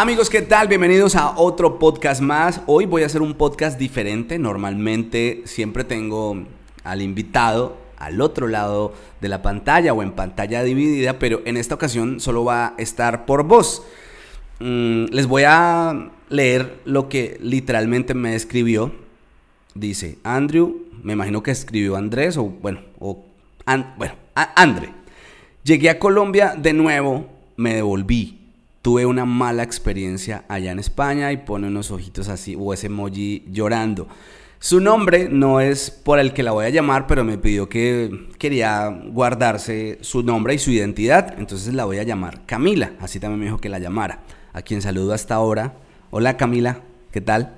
Amigos, ¿qué tal? Bienvenidos a otro podcast más. Hoy voy a hacer un podcast diferente. Normalmente siempre tengo al invitado al otro lado de la pantalla o en pantalla dividida, pero en esta ocasión solo va a estar por voz. Mm, les voy a leer lo que literalmente me escribió. Dice Andrew, me imagino que escribió Andrés o bueno, o bueno, Andre. Llegué a Colombia de nuevo, me devolví tuve una mala experiencia allá en España y pone unos ojitos así o ese emoji llorando. Su nombre no es por el que la voy a llamar, pero me pidió que quería guardarse su nombre y su identidad, entonces la voy a llamar Camila, así también me dijo que la llamara, a quien saludo hasta ahora. Hola Camila, ¿qué tal?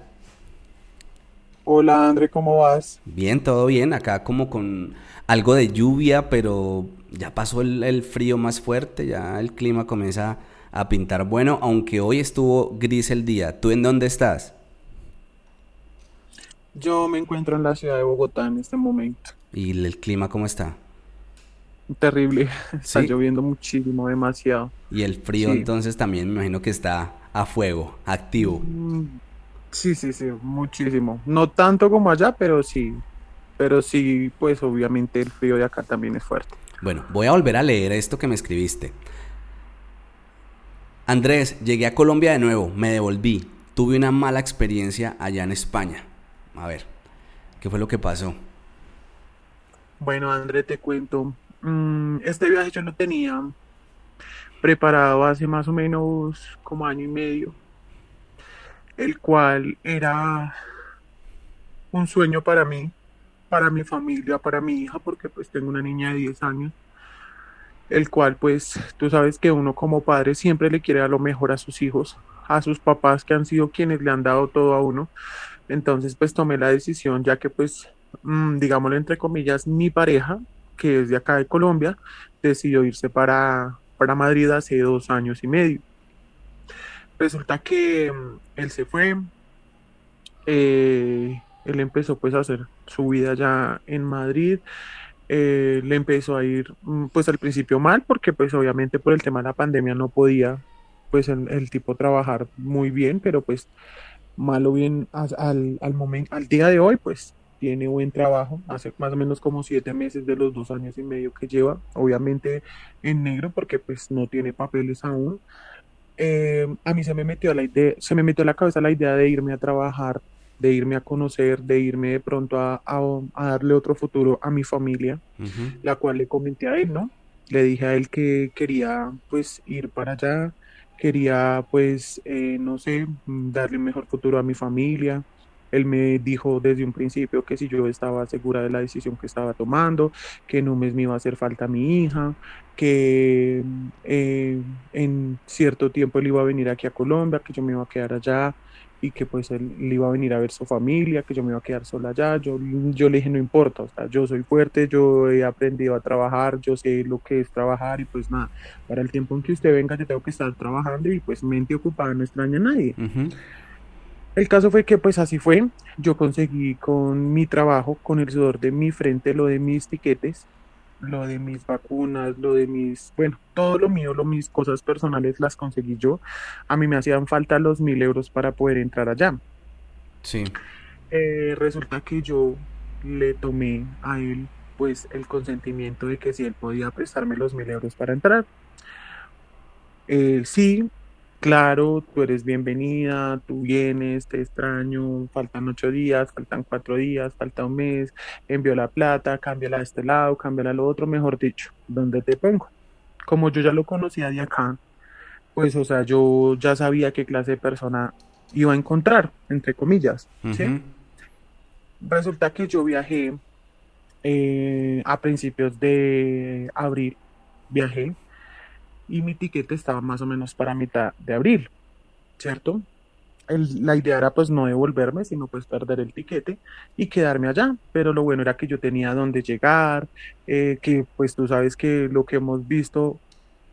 Hola André, ¿cómo vas? Bien, todo bien, acá como con algo de lluvia, pero ya pasó el, el frío más fuerte, ya el clima comienza a pintar bueno, aunque hoy estuvo gris el día. ¿Tú en dónde estás? Yo me encuentro en la ciudad de Bogotá en este momento. ¿Y el clima cómo está? Terrible, está lloviendo muchísimo, demasiado. Y el frío entonces también me imagino que está a fuego, activo. Mm, sí, sí, sí, muchísimo. No tanto como allá, pero sí. Pero sí, pues obviamente el frío de acá también es fuerte. Bueno, voy a volver a leer esto que me escribiste. Andrés, llegué a Colombia de nuevo, me devolví. Tuve una mala experiencia allá en España. A ver, ¿qué fue lo que pasó? Bueno, Andrés, te cuento. Mm, este viaje yo lo tenía preparado hace más o menos como año y medio, el cual era un sueño para mí, para mi familia, para mi hija, porque pues tengo una niña de 10 años el cual pues tú sabes que uno como padre siempre le quiere dar lo mejor a sus hijos, a sus papás que han sido quienes le han dado todo a uno. Entonces pues tomé la decisión ya que pues mm, digámoslo entre comillas mi pareja que es de acá de Colombia decidió irse para, para Madrid hace dos años y medio. Resulta que mm, él se fue, eh, él empezó pues a hacer su vida ya en Madrid eh, le empezó a ir mm, pues al principio mal porque pues obviamente por el tema de la pandemia no podía pues el, tipo trabajar muy bien pero pues malo bien al, al momento al día de hoy pues tiene buen trabajo. Hace más o menos como siete meses de los dos años y medio que lleva obviamente en negro porque pues no tiene papeles aún. Eh, a mí se me metió la idea se me metió a la cabeza la idea de irme a trabajar de irme a conocer, de irme de pronto a, darle otro futuro a mi familia, la cual le comenté a él, ¿no? Le dije a él que quería pues ir para allá, quería pues, eh, no sé, darle un mejor futuro a mi familia. Él me dijo desde un principio que si yo estaba segura de la decisión que estaba tomando, que en un mes me iba a hacer falta mi hija, que eh, en cierto tiempo él iba a venir aquí a Colombia, que yo me iba a quedar allá, y que pues él, iba a venir a ver su familia, que yo me iba a quedar sola allá. Yo, yo le dije, no importa, o sea, yo soy fuerte, yo he aprendido a trabajar, yo sé lo que es trabajar y pues nada, para el tiempo en que usted venga yo tengo que estar trabajando y pues mente ocupada no extraña a nadie. El caso fue que pues así fue, yo conseguí con mi trabajo, con el sudor de mi frente, lo de mis tiquetes, lo de mis vacunas, lo de mis, bueno, todo lo mío, lo mis cosas personales las conseguí yo. A mí me hacían falta los mil euros para poder entrar allá. Sí. Eh, resulta que yo le tomé a él pues el consentimiento de que si él podía prestarme los mil euros para entrar. Eh, sí, claro, tú eres bienvenida, tú vienes, te extraño, faltan ocho días, faltan cuatro días, falta un mes, envío la plata, cámbiala a este lado, cámbiala al otro, mejor dicho, ¿dónde te pongo? Como yo ya lo conocía de acá, pues, o sea, yo ya sabía qué clase de persona iba a encontrar, entre comillas, ¿sí? Resulta que yo viajé eh, a principios de abril, viajé y mi tiquete estaba más o menos para mitad de abril, ¿cierto? la idea era pues no devolverme, sino pues perder el tiquete y quedarme allá, pero lo bueno era que yo tenía dónde llegar, eh, que pues tú sabes que lo que hemos visto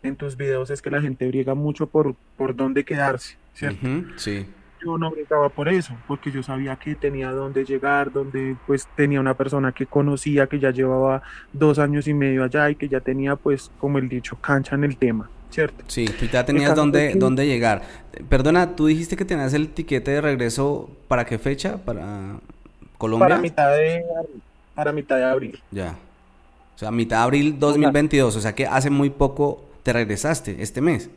en tus videos es que la gente briega mucho por, por dónde quedarse, ¿cierto? sí. Yo no brigaba por eso, porque yo sabía que tenía dónde llegar, donde pues tenía una persona que conocía, que ya llevaba dos años y medio allá y que ya tenía pues como el dicho cancha en el tema, ¿cierto? Sí, tú ya tenías dónde, dónde llegar. Perdona, tú dijiste que tenías el tiquete de regreso, ¿para qué fecha? ¿Para Colombia? Para mitad de, para mitad de abril. Ya. O sea, mitad de abril 2022, o sea que hace muy poco te regresaste, este mes.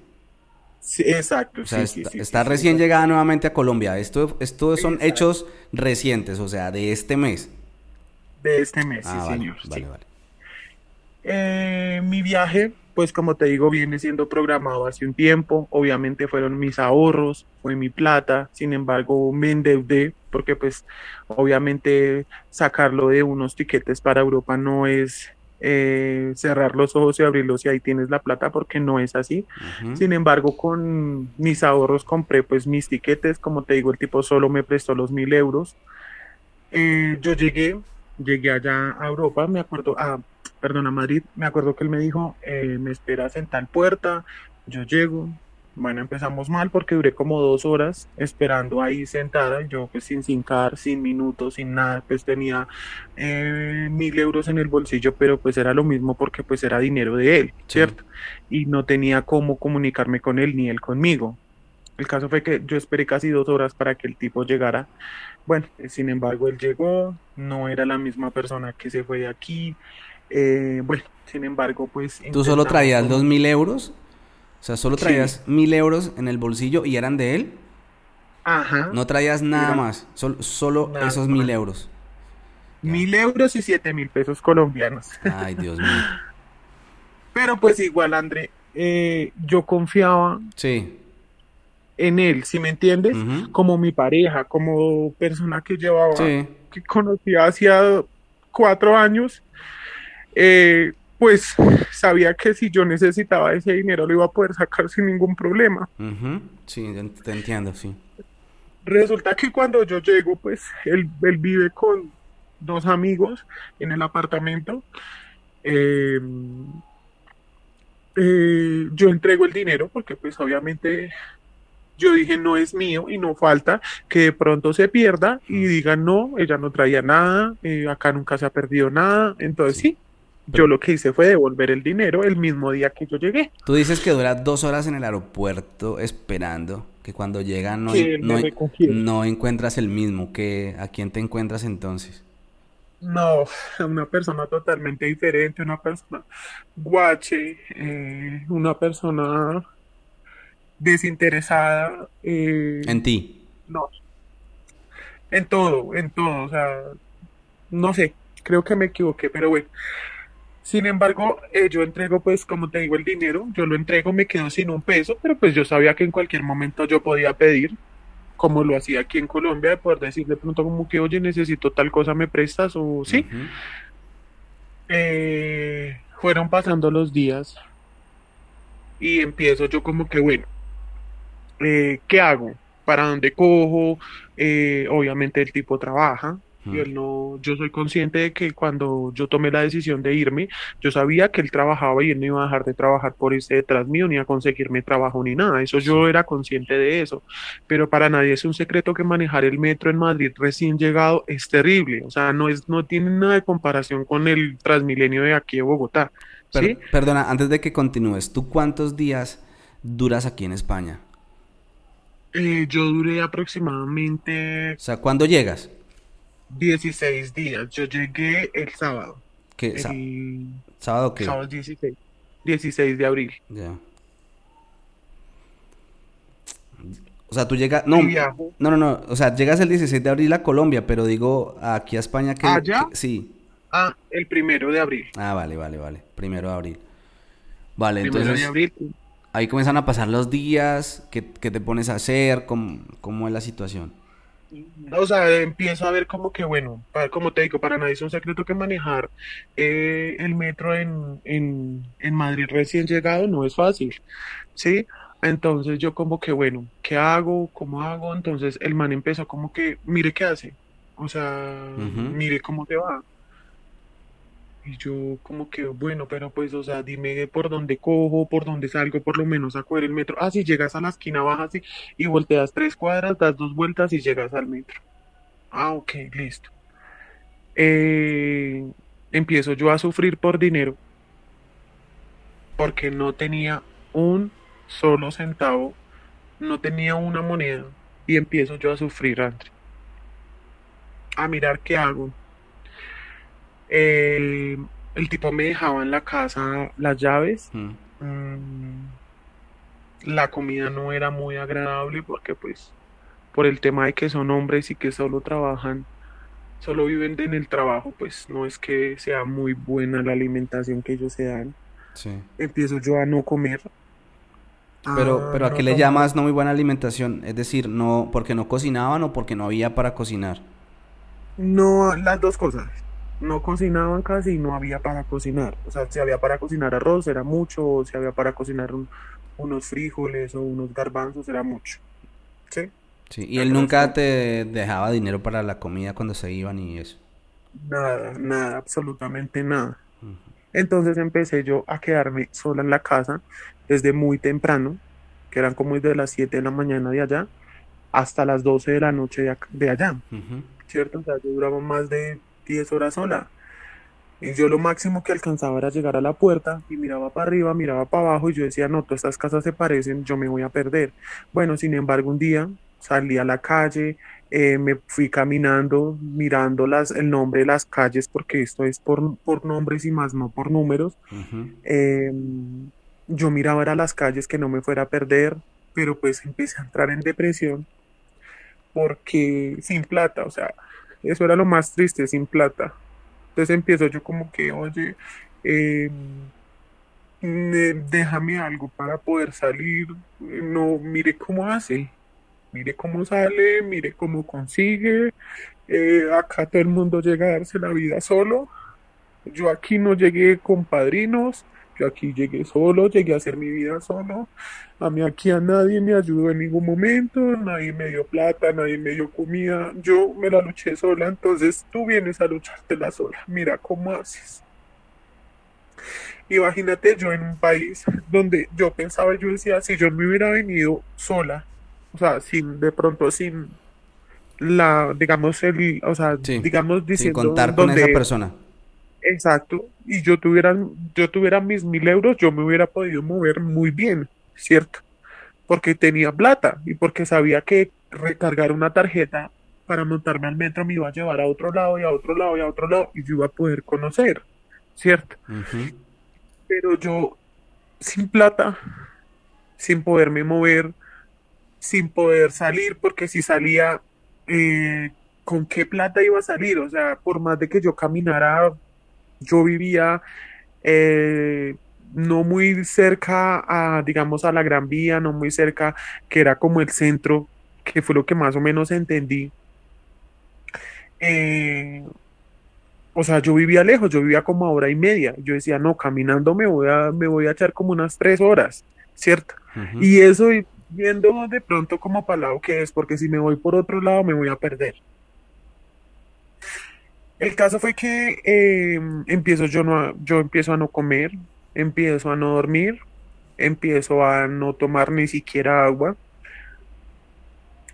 Sí, exacto. O sea, está, recién llegada nuevamente a Colombia. Esto, esto son hechos recientes, o sea, de este mes. De este mes, sí, ah, señor. Vale, vale. Eh, mi viaje, pues como te digo, viene siendo programado hace un tiempo. Obviamente fueron mis ahorros, fue mi plata. Sin embargo, me endeudé porque pues obviamente sacarlo de unos tiquetes para Europa no es eh, cerrar los ojos y abrirlos y ahí tienes la plata porque no es así. Sin embargo, con mis ahorros compré pues mis tiquetes, como te digo, el tipo solo me prestó los mil euros. Eh, yo llegué, llegué allá a Europa, me acuerdo, a, perdón, a Madrid, me acuerdo que él me dijo, eh, me esperas en tal puerta, yo llego, bueno, empezamos mal porque duré como dos horas esperando ahí sentada, yo pues sin cincar, sin minutos, sin nada, pues tenía eh, mil euros en el bolsillo, pero pues era lo mismo porque pues era dinero de él, ¿cierto? Y no tenía cómo comunicarme con él ni él conmigo. El caso fue que yo esperé casi dos horas para que el tipo llegara. Bueno, sin embargo, él llegó, no era la misma persona que se fue de aquí. Eh, bueno, sin embargo, pues... ¿Tú solo traías dos mil euros? O sea, solo traías mil euros en el bolsillo y eran de él. Ajá. No traías nada más, solo esos mil euros. Mil euros y siete mil pesos colombianos. Ay, Dios mío. Pero pues igual, André, eh, yo confiaba sí. en él, si me entiendes, como mi pareja, como persona que llevaba, que conocía hacía cuatro años. Eh, pues sabía que si yo necesitaba ese dinero lo iba a poder sacar sin ningún problema. Sí, te entiendo, sí. Resulta que cuando yo llego, pues él, vive con dos amigos en el apartamento. Em, eh, yo entrego el dinero porque pues obviamente yo dije no es mío y no falta que de pronto se pierda y digan no, ella no traía nada, eh, acá nunca se ha perdido nada, entonces sí yo lo que hice fue devolver el dinero el mismo día que yo llegué. Tú dices que dura dos horas en el aeropuerto esperando, que cuando llegan no, no, encuentras el mismo, que ¿a quién te encuentras entonces? No, una persona totalmente diferente, una persona guache, eh, una persona desinteresada. Eh, en ti. No. En todo, en todo, o sea, no sé, creo que me equivoqué, pero bueno. Sin embargo, eh, yo entrego, pues, como te digo, el dinero, yo lo entrego, me quedo sin un peso, pero pues yo sabía que en cualquier momento yo podía pedir, como lo hacía aquí en Colombia, de poder decir de pronto como que, oye, necesito tal cosa, me prestas o sí. Eh, fueron pasando los días y empiezo yo como que, bueno, eh, ¿qué hago? ¿Para dónde cojo? obviamente el tipo trabaja, y él no, yo soy consciente de que cuando yo tomé la decisión de irme, yo sabía que él trabajaba y él no iba a dejar de trabajar por ese detrás mío, ni a conseguirme trabajo ni nada. Eso yo era consciente de eso. Pero para nadie es un secreto que manejar el metro en Madrid recién llegado es terrible. O sea, no es, no tiene nada de comparación con el Transmilenio de aquí de Bogotá. ¿sí? perdona, antes de que continúes, ¿tú cuántos días duras aquí en España? Eh, yo duré aproximadamente. O sea, ¿cuándo llegas? 16 días. Yo llegué el sábado. ¿Qué? ¿Sábado qué? Sábado 16. 16 de abril. Ya. O sea, tú llegas... No, no, no, no. O sea, llegas el 16 de abril a Colombia, pero digo aquí a España que... ¿Allá? sí. Ah, el primero de abril. Ah, vale, vale, vale. Primero de abril. Vale, primero De abril. Ahí comienzan a pasar los días. ¿Qué, te pones a hacer? ¿Cómo, ¿Cómo es la situación? O sea, empiezo a ver como que, bueno, para, como te digo, para nadie es un secreto que manejar eh, el metro en, en, en Madrid recién llegado no es fácil, ¿sí? Entonces yo como que, bueno, ¿qué hago? ¿Cómo hago? Entonces el man empezó como que, mire qué hace, o sea, mire cómo te va. Y yo como que, bueno, pero pues, o sea, dime por dónde cojo, por dónde salgo, por lo menos a coger el metro. Ah, si llegas a la esquina, bajas y, y volteas tres cuadras, das dos vueltas y llegas al metro. Ah, ok, listo. Eh, empiezo yo a sufrir por dinero porque no tenía un solo centavo, no tenía una moneda y empiezo yo a sufrir, André. A mirar qué hago. El, el tipo me dejaba en la casa las llaves. Mm. Mm, la comida no era muy agradable porque pues por el tema de que son hombres y que solo trabajan, solo viven en el trabajo, pues no es que sea muy buena la alimentación que ellos se dan. Sí. Empiezo yo a no comer. Pero, a pero ¿a no qué le llamas no muy buena alimentación? Es decir, no, porque no cocinaban o porque no había para cocinar. No, las dos cosas. No cocinaban casi y no había para cocinar. O sea, si había para cocinar arroz era mucho, o si había para cocinar un- unos frijoles o unos garbanzos era mucho. ¿Sí? Sí. Y él nunca te dejaba dinero para la comida cuando se iban y eso. Nada, nada, absolutamente nada. Entonces empecé yo a quedarme sola en la casa desde muy temprano, que eran como desde las 7 de la mañana de allá hasta las 12 de la noche de, allá. ¿cierto? O sea, yo duraba más de 10 horas sola. Y yo lo máximo que alcanzaba era llegar a la puerta y miraba para arriba, miraba para abajo y yo decía, no, todas estas casas se parecen, yo me voy a perder. Bueno, sin embargo, un día salí a la calle, eh, me fui caminando, mirando las, el nombre de las calles, porque esto es por, por nombres y más no por números. Ujú. Eh, yo miraba era las calles que no me fuera a perder, pero pues empecé a entrar en depresión porque sin plata, o sea, eso era lo más triste, sin plata. Entonces empiezo yo como que, oye, ne- déjame algo para poder salir. No, mire cómo hace, mire cómo sale, mire cómo consigue. Eh, acá todo el mundo llega a darse la vida solo. Yo aquí no llegué con padrinos, yo aquí llegué solo, llegué a hacer mi vida solo. A mí aquí a nadie me ayudó en ningún momento, nadie me dio plata, nadie me dio comida. Yo me la luché sola, entonces tú vienes a luchártela sola. Mira cómo haces. Imagínate yo en un país donde yo pensaba, yo decía, si yo me hubiera venido sola, o sea, sin de pronto sin la, digamos, el, o sea, Sí, digamos Sin diciendo contar con esa donde persona. Exacto, y yo tuviera, yo tuviera mis mil euros, yo me hubiera podido mover muy bien, ¿cierto? Porque tenía plata y porque sabía que recargar una tarjeta para montarme al metro me iba a llevar a otro lado y a otro lado y a otro lado y yo iba a poder conocer, ¿cierto? Pero yo sin plata, sin poderme mover, sin poder salir, porque si salía, eh, ¿con qué plata iba a salir? O sea, por más de que yo caminara, yo vivía eh, no muy cerca a, digamos, a la Gran Vía, no muy cerca, que era como el centro, que fue lo que más o menos entendí. Eh, o sea, yo vivía lejos, yo vivía como a hora y media. Yo decía, no, caminando me voy a, me voy a echar como unas tres horas, ¿cierto? Y eso viendo de pronto como para el lado que es, porque si me voy por otro lado me voy a perder. El caso fue que eh, empiezo yo, no a- yo empiezo a no comer, empiezo a no dormir, empiezo a no tomar ni siquiera agua.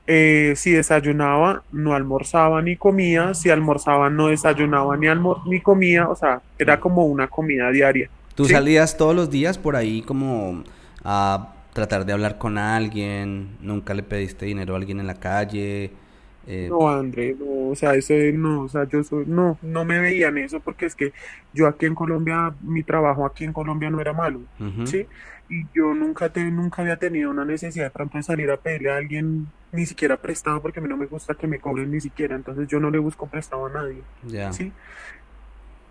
Eh, si desayunaba, no almorzaba ni comía. Si almorzaba, no desayunaba ni, almor- ni comía. O sea, era como una comida diaria. ¿Tú Sí. salías todos los días por ahí como a tratar de hablar con alguien? ¿Nunca le pediste dinero a alguien en la calle? Eh, No, André, no, o sea, eso no, o sea, yo soy, no, no me veían eso porque es que yo aquí en Colombia, mi trabajo aquí en Colombia no era malo. ¿sí? Y yo nunca te, nunca había tenido una necesidad de pronto de salir a pedirle a alguien ni siquiera prestado porque a mí no me gusta que me cobren ni siquiera, entonces yo no le busco prestado a nadie, Ya. ¿sí?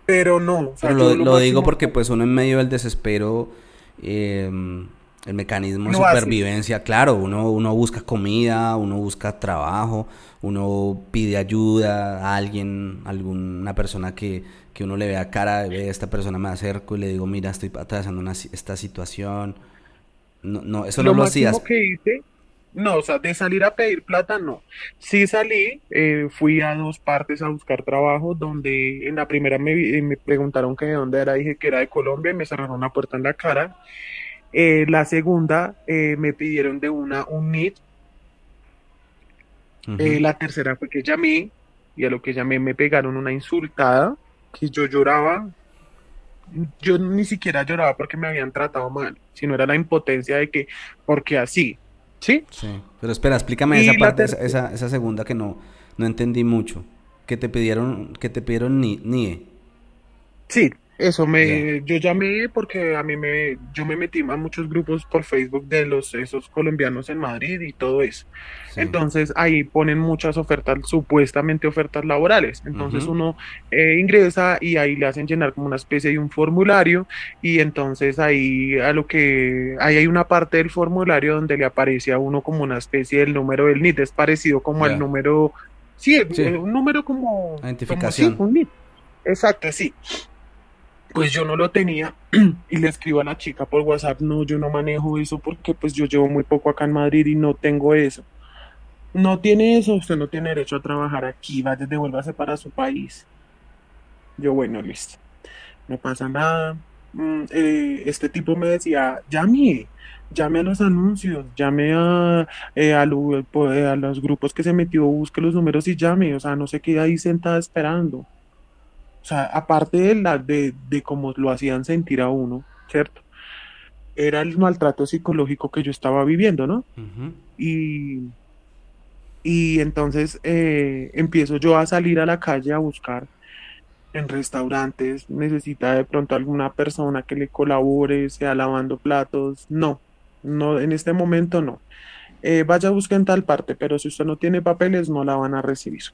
Pero no, o sea, Pero yo lo, lo lo digo porque pues uno en medio del desespero, eh, el mecanismo de hace. supervivencia, claro, uno, uno busca comida, uno busca trabajo, uno pide ayuda a alguien, alguna persona que, que uno le vea cara, ve a esta persona me acerco y le digo, mira, estoy atravesando una, esta situación. No, no, eso no Lo hacías. que hice, no, o sea, de salir a pedir plata, no. Sí salí, eh, fui a dos partes a buscar trabajo, donde en la primera me, eh, me preguntaron que de dónde era, dije que era de Colombia y me cerraron una puerta en la cara. Eh, la segunda, eh, me pidieron de una un NIT. Eh, la tercera fue que llamé y a lo que llamé me pegaron una insultada, que yo lloraba. yo ni siquiera lloraba porque me habían tratado mal, sino era la impotencia de que, porque así, ¿sí? Sí, pero espera, explícame esa parte, esa, esa, segunda que no, no entendí mucho. Que te pidieron, que te pidieron ni, NIE. Sí, eso me, yo llamé porque a mí me, yo me metí a muchos grupos por Facebook de los esos colombianos en Madrid y todo eso. Entonces ahí ponen muchas ofertas, supuestamente ofertas laborales. Entonces uno eh, ingresa y ahí le hacen llenar como una especie de un formulario y entonces ahí a lo que ahí hay una parte del formulario donde le aparece a uno como una especie del número del NIT, es parecido como el número, sí, un número como identificación. Exacto, sí pues yo no lo tenía y le escribo a la chica por WhatsApp, no, yo no manejo eso porque pues yo llevo muy poco acá en Madrid y no tengo eso. No tiene eso, usted no tiene derecho a trabajar aquí, vaya, devuélvase para su país. Yo, bueno, listo. No pasa nada. Mm, eh, este tipo me decía, llame, llame a los anuncios, llame a, eh, a, eh, a, los grupos que se metió, busque los números y llame, o sea, no se quede ahí sentada esperando. O sea, aparte de, la, de, de cómo lo hacían sentir a uno, ¿cierto? Era el maltrato psicológico que yo estaba viviendo, ¿no? Y, y entonces eh, empiezo yo a salir a la calle a buscar en restaurantes, necesita de pronto alguna persona que le colabore, sea lavando platos, no, no, en este momento no. Eh, vaya a buscar en tal parte, pero si usted no tiene papeles no la van a recibir.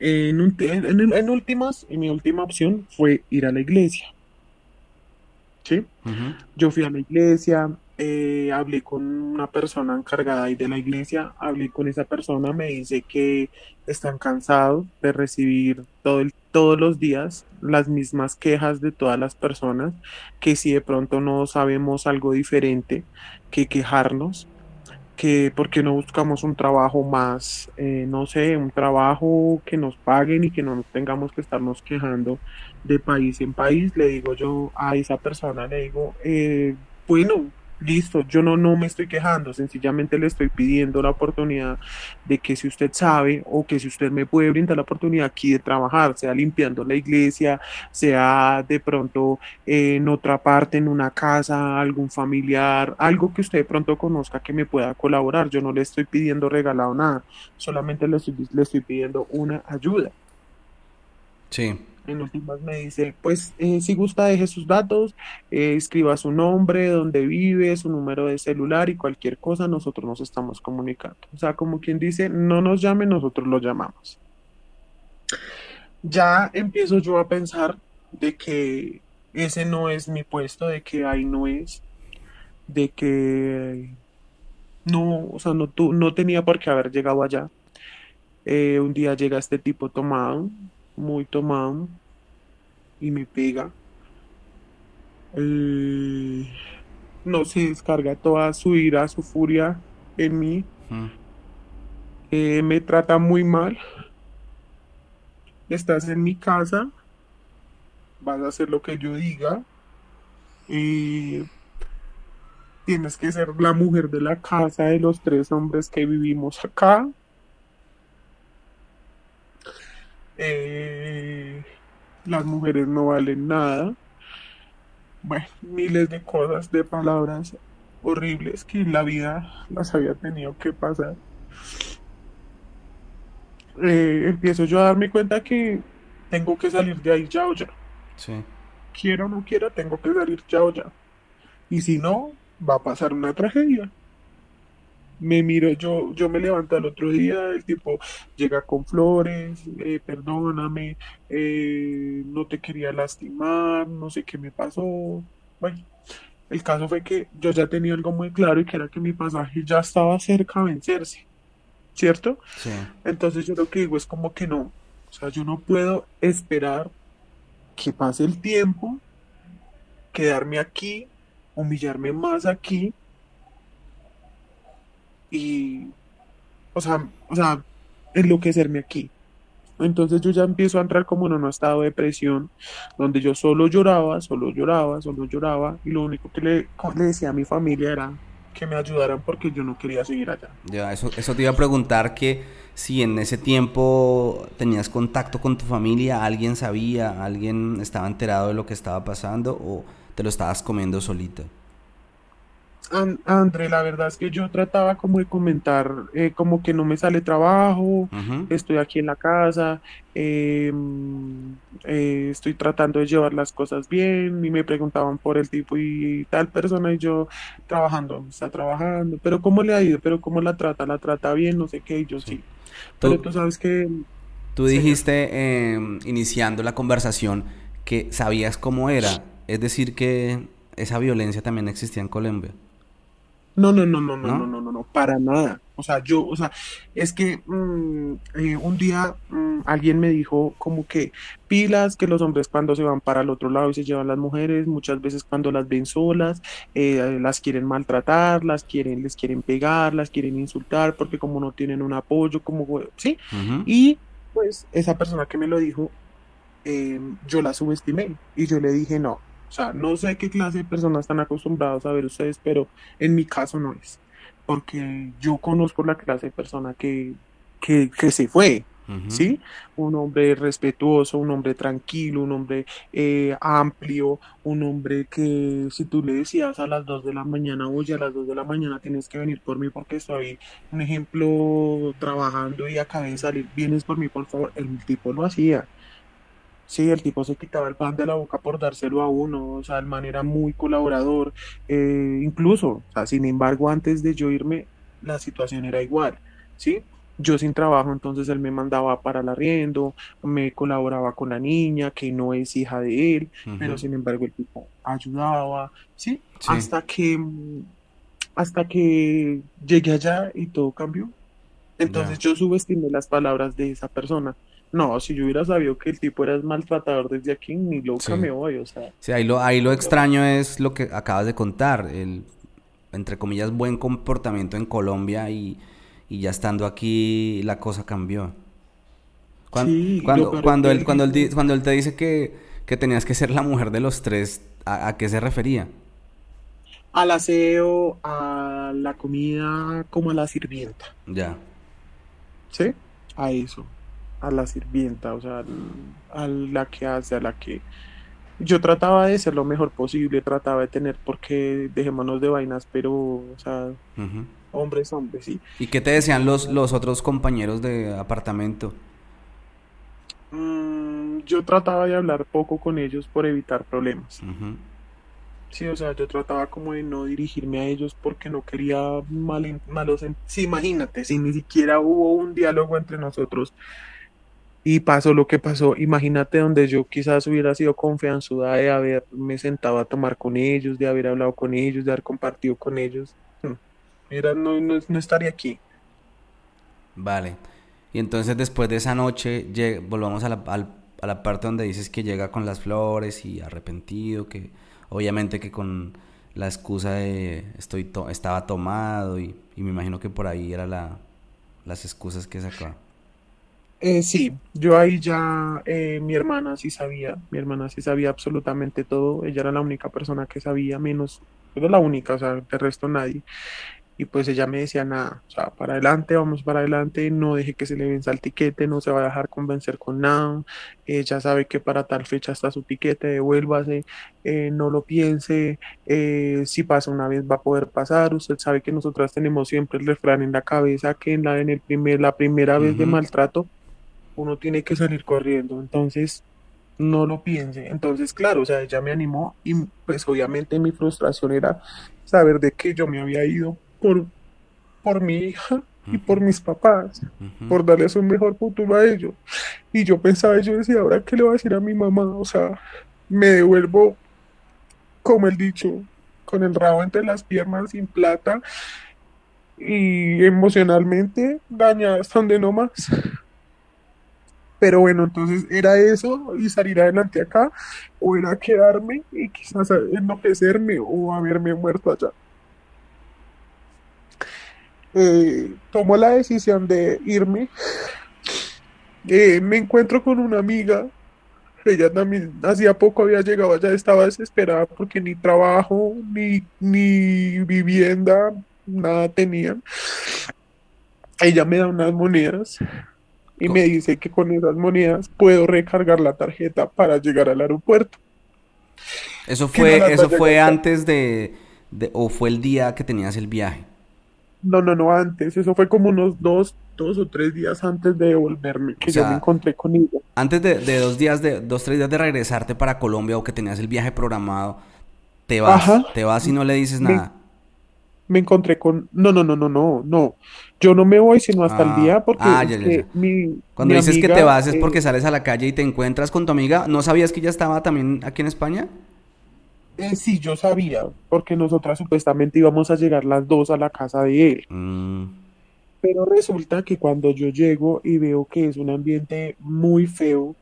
En, en, últimas, mi última opción fue ir a la iglesia. ¿Sí? Yo fui a la iglesia, eh, hablé con una persona encargada ahí de la iglesia, hablé con esa persona, me dice que están cansados de recibir todo el, todos los días las mismas quejas de todas las personas, que si de pronto no sabemos algo diferente que quejarnos, que por qué no buscamos un trabajo más, eh, no sé, un trabajo que nos paguen y que no nos tengamos que estarnos quejando de país en país, le digo yo a esa persona, le digo, eh, bueno, listo, yo no, no me estoy quejando, sencillamente le estoy pidiendo la oportunidad de que si usted sabe o que si usted me puede brindar la oportunidad aquí de trabajar, sea limpiando la iglesia, sea de pronto en otra parte, en una casa, algún familiar, algo que usted de pronto conozca que me pueda colaborar. Yo no le estoy pidiendo regalado nada, solamente le estoy, le estoy pidiendo una ayuda. Sí en últimas me dice, pues eh, si gusta deje sus datos, eh, escriba su nombre, dónde vive, su número de celular y cualquier cosa, nosotros nos estamos comunicando. O sea, como quien dice, no nos llame, nosotros lo llamamos. Ya empiezo yo a pensar de que ese no es mi puesto, de que ahí no es, de que no, o sea, no, no tenía por qué haber llegado allá. Eh, un día llega este tipo tomado, muy tomado y me pega. Eh, no se descarga toda su ira, su furia en mí. Eh, me trata muy mal. Estás en mi casa. Vas a hacer lo que yo diga. Y tienes que ser la mujer de la casa de los tres hombres que vivimos acá. Eh, las mujeres no valen nada. Bueno, miles de cosas, de palabras horribles que en la vida las había tenido que pasar. Eh, empiezo yo a darme cuenta que tengo que salir de ahí ya o ya. Sí. Quiero o no quiera, tengo que salir ya o ya. Y si no, va a pasar una tragedia me miro, yo, yo me levanto al otro día, el tipo llega con flores, eh, perdóname, eh, no te quería lastimar, no sé qué me pasó. Bueno, el caso fue que yo ya tenía algo muy claro y que era que mi pasaje ya estaba cerca a vencerse, ¿cierto? Sí. Entonces yo lo que digo es como que no, o sea, yo no puedo esperar que pase el tiempo, quedarme aquí, humillarme más aquí y, o sea, o sea, enloquecerme aquí. Entonces yo ya empiezo a entrar como en un estado de depresión, donde yo solo lloraba, solo lloraba, solo lloraba, y lo único que le, le decía a mi familia era que me ayudaran porque yo no quería seguir allá. Ya, eso, eso te iba a preguntar que si en ese tiempo tenías contacto con tu familia, alguien sabía, alguien estaba enterado de lo que estaba pasando o te lo estabas comiendo solito. André, la verdad es que yo trataba como de comentar, eh, como que no me sale trabajo, estoy aquí en la casa, em, eh, estoy tratando de llevar las cosas bien y me preguntaban por el tipo y tal persona y yo trabajando, está trabajando, pero ¿cómo le ha ido? ¿Pero cómo la trata? ¿La trata bien? No sé qué, y yo sí. Pero tú sabes que... Tú dijiste, em, iniciando la conversación, que sabías cómo era, es decir, que esa violencia también existía en Colombia. No, no, no, no, no, no, no, no, no, para nada. O sea, yo, o sea, es que mm, eh, un día mm, alguien me dijo como que pilas que los hombres cuando se van para el otro lado y se llevan las mujeres, muchas veces cuando las ven solas, eh, las quieren maltratar, las quieren, les quieren pegar, las quieren insultar, porque como no tienen un apoyo, como, sí. Y pues esa persona que me lo dijo, eh, yo la subestimé y yo le dije, no, o sea, no sé qué clase de personas están acostumbrados a ver ustedes, pero en mi caso no es. Porque yo conozco la clase de persona que, que, se fue, ¿sí? Un hombre respetuoso, un hombre tranquilo, un hombre eh, amplio, un hombre que si tú le decías a las 2 de la mañana, oye, a las 2 de la mañana tienes que venir por mí porque estoy, un ejemplo, trabajando y acabé de salir, vienes por mí, por favor, el tipo lo hacía. Sí, el tipo se quitaba el pan de la boca por dárselo a uno, o sea, el man era muy colaborador, eh, incluso, o sea, sin embargo, antes de yo irme, la situación era igual, ¿sí? Yo sin trabajo, entonces él me mandaba para el arriendo, me colaboraba con la niña, que no es hija de él, pero sin embargo el tipo ayudaba, ¿sí? Hasta que, hasta que llegué allá y todo cambió. Entonces yo subestimé las palabras de esa persona. No, si yo hubiera sabido que el tipo era maltratador desde aquí, ni loca me voy, o sea. Sí, ahí lo, ahí lo extraño es lo que acabas de contar, el, entre comillas, buen comportamiento en Colombia y, ya estando aquí la cosa cambió. Cuando, sí, cuando, cuando, él, cuando, él, cuando él te dice que, que tenías que ser la mujer de los tres, ¿a, qué se refería? Al aseo, a la comida, como a la sirvienta. Ya. ¿Sí? A eso a la sirvienta, o sea, a la que hace, a la que... Yo trataba de ser lo mejor posible, trataba de tener, porque dejémonos de vainas, pero, o sea, hombres, hombres, sí. ¿Y qué te decían los, los otros compañeros de apartamento? Mm, yo trataba de hablar poco con ellos por evitar problemas. Sí, o sea, yo trataba como de no dirigirme a ellos porque no quería mal, malos... Sí, imagínate, si ni siquiera hubo un diálogo entre nosotros y pasó lo que pasó. Imagínate donde yo quizás hubiera sido confianzuda de haberme sentado a tomar con ellos, de haber hablado con ellos, de haber compartido con ellos. Mira, no, no, estaría aquí. Vale. Y entonces después de esa noche, volvamos a la, a la parte donde dices que llega con las flores y arrepentido, que obviamente que con la excusa de estoy estaba tomado y, y, me imagino que por ahí eran la, las excusas que sacaba. Eh, sí, yo ahí ya, eh, mi hermana sí sabía, mi hermana sí sabía absolutamente todo, ella era la única persona que sabía, menos, era la única, o sea, de resto nadie. Y pues ella me decía nada, o sea, para adelante, vamos para adelante, no deje que se le venza el tiquete, no se va a dejar convencer con nada, ella sabe que para tal fecha está su tiquete, devuélvase, eh, no lo piense, si pasa una vez va a poder pasar, usted sabe que nosotras tenemos siempre el refrán en la cabeza que en la, en el primer, la primera vez de maltrato, uno tiene que salir corriendo, entonces no lo piense. Entonces, claro, o sea, ella me animó y pues obviamente mi frustración era saber de que yo me había ido por, por mi hija y por mis papás, por darles un mejor futuro a ellos. Y yo pensaba, yo decía, ahora qué le voy a decir a mi mamá, o sea, me devuelvo, como el dicho, con el rabo entre las piernas sin plata y emocionalmente dañada hasta donde no más. Pero bueno, entonces era eso y salir adelante acá, o era quedarme y quizás enloquecerme o haberme muerto allá. Eh, tomo la decisión de irme. Eh, me encuentro con una amiga. Ella también hacía poco había llegado allá, estaba desesperada porque ni trabajo, ni, ni vivienda, nada tenía. Ella me da unas monedas y me dice que con esas monedas puedo recargar la tarjeta para llegar al aeropuerto. Eso fue, eso fue antes de, o fue el día que tenías el viaje. No, no, no, antes. Eso fue como unos dos, dos o tres días antes de devolverme, que yo me encontré con ella. Antes de, de, dos días, de dos, tres días de regresarte para Colombia o que tenías el viaje programado, te vas, te vas y no le dices nada. Me encontré con, no, no, no, no, no, no. Yo no me voy sino hasta el ah, día porque ah, Mi, Cuando dices que te vas es porque eh, sales a la calle y te encuentras con tu amiga. ¿No sabías que ella estaba también aquí en España? Eh, sí, yo sabía, porque nosotras supuestamente íbamos a llegar las dos a la casa de él. Mm. Pero resulta que cuando yo llego y veo que es un ambiente muy feo,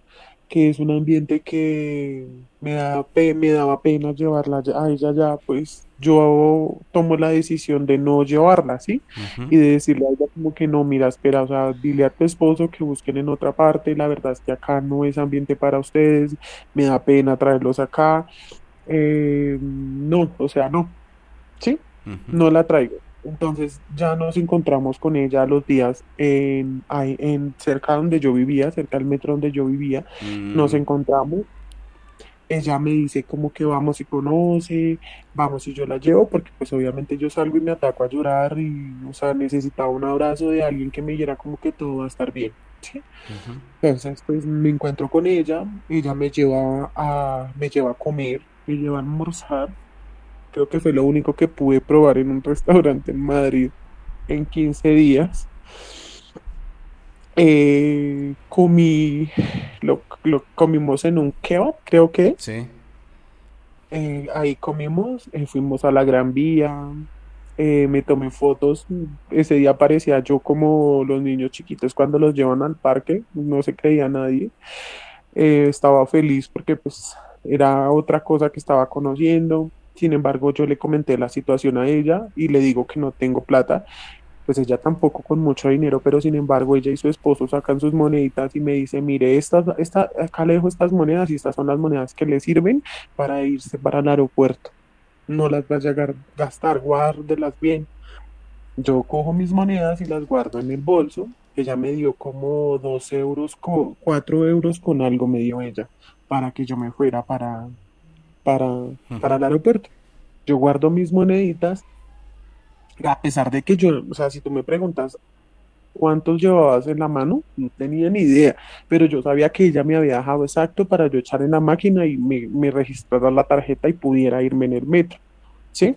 que es un ambiente que me, da, me daba pena llevarla a ella ya, pues yo tomo la decisión de no llevarla, ¿sí? Y de decirle a ella como que no, mira, espera, o sea, dile a tu esposo que busquen en otra parte, la verdad es que acá no es ambiente para ustedes, me da pena traerlos acá, eh, no, o sea, no, ¿sí? No la traigo. Entonces ya nos encontramos con ella los días en, en cerca donde yo vivía, cerca del metro donde yo vivía, nos mm. encontramos. Ella me dice como que vamos y conoce, vamos y yo la llevo, porque pues obviamente yo salgo y me ataco a llorar y, o sea, necesitaba un abrazo de alguien que me dijera como que todo va a estar bien. Entonces pues me encuentro con ella, ella me lleva a, me lleva a comer, me lleva a almorzar. Creo que fue lo único que pude probar en un restaurante en Madrid en 15 días. Eh, comí, lo, comimos en un kebab, creo que. Sí. Eh, ahí comimos, eh, fuimos a la Gran Vía, me tomé fotos. Ese día parecía yo como los niños chiquitos cuando los llevan al parque, no se creía nadie. estaba feliz porque pues era otra cosa que estaba conociendo. Sin embargo, yo le comenté la situación a ella y le digo que no tengo plata. Pues ella tampoco con mucho dinero, pero sin embargo ella y su esposo sacan sus moneditas y me dice, mire, estas, esta, acá le dejo estas monedas y estas son las monedas que le sirven para irse para el aeropuerto. No las vaya a gastar, guárdelas bien. Yo cojo mis monedas y las guardo en el bolso. Ella me dio como dos euros, cuatro euros con algo me dio ella para que yo me fuera para, para, para el aeropuerto. Yo guardo mis moneditas, a pesar de que yo, o sea, si tú me preguntas cuántos llevabas en la mano, no tenía ni idea, pero yo sabía que ella me había dejado exacto para yo echar en la máquina y me, me registrara la tarjeta y pudiera irme en el metro, ¿sí?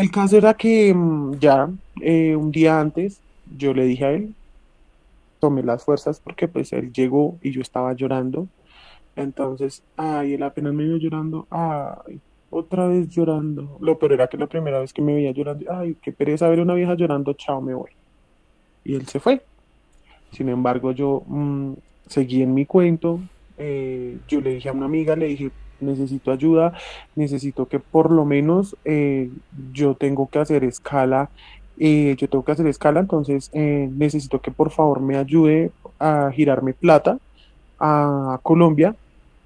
El caso era que mm, ya eh, un día antes yo le dije a él, tomé las fuerzas porque pues él llegó y yo estaba llorando. Entonces, ay, él apenas me vio llorando, ay, otra vez llorando. Lo peor era que la primera vez que me veía llorando, ay, qué pereza ver una vieja llorando, chao, me voy. Y él se fue. Sin embargo, yo mm, seguí en mi cuento. Eh, yo le dije a una amiga, le dije, necesito ayuda, necesito que por lo menos eh, yo tengo que hacer escala eh, yo tengo que hacer escala, entonces eh, necesito que por favor me ayude a girarme plata a Colombia,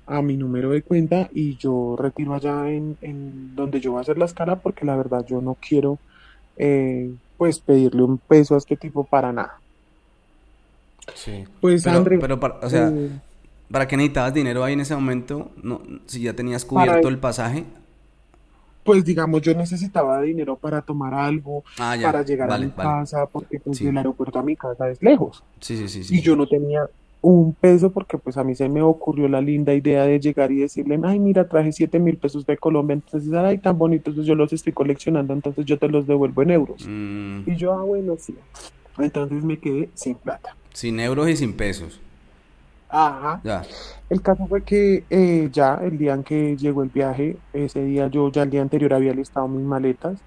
a mi número de cuenta y yo retiro allá en, donde yo voy a hacer la escala porque la verdad yo no quiero eh, pues pedirle un peso a este tipo para nada. Sí. Pues pero, pero para, o sea, ¿para qué necesitabas dinero ahí en ese momento? No, si ya tenías cubierto el pasaje pues digamos, yo necesitaba dinero para tomar algo, ah, para llegar a mi casa, porque pues el aeropuerto a mi casa es lejos. Sí, sí, sí, Y yo no tenía un peso porque pues a mí se me ocurrió la linda idea de llegar y decirle, ay, mira, traje siete mil pesos de Colombia, entonces, ay, tan bonitos, entonces yo los estoy coleccionando, entonces yo te los devuelvo en euros. Mm. Y yo, ah, bueno, sí. Entonces me quedé sin plata. Sin euros y sin pesos. Ajá. Ya. El caso fue que eh, ya el día en que llegó el viaje, ese día yo ya el día anterior había listado mis maletas,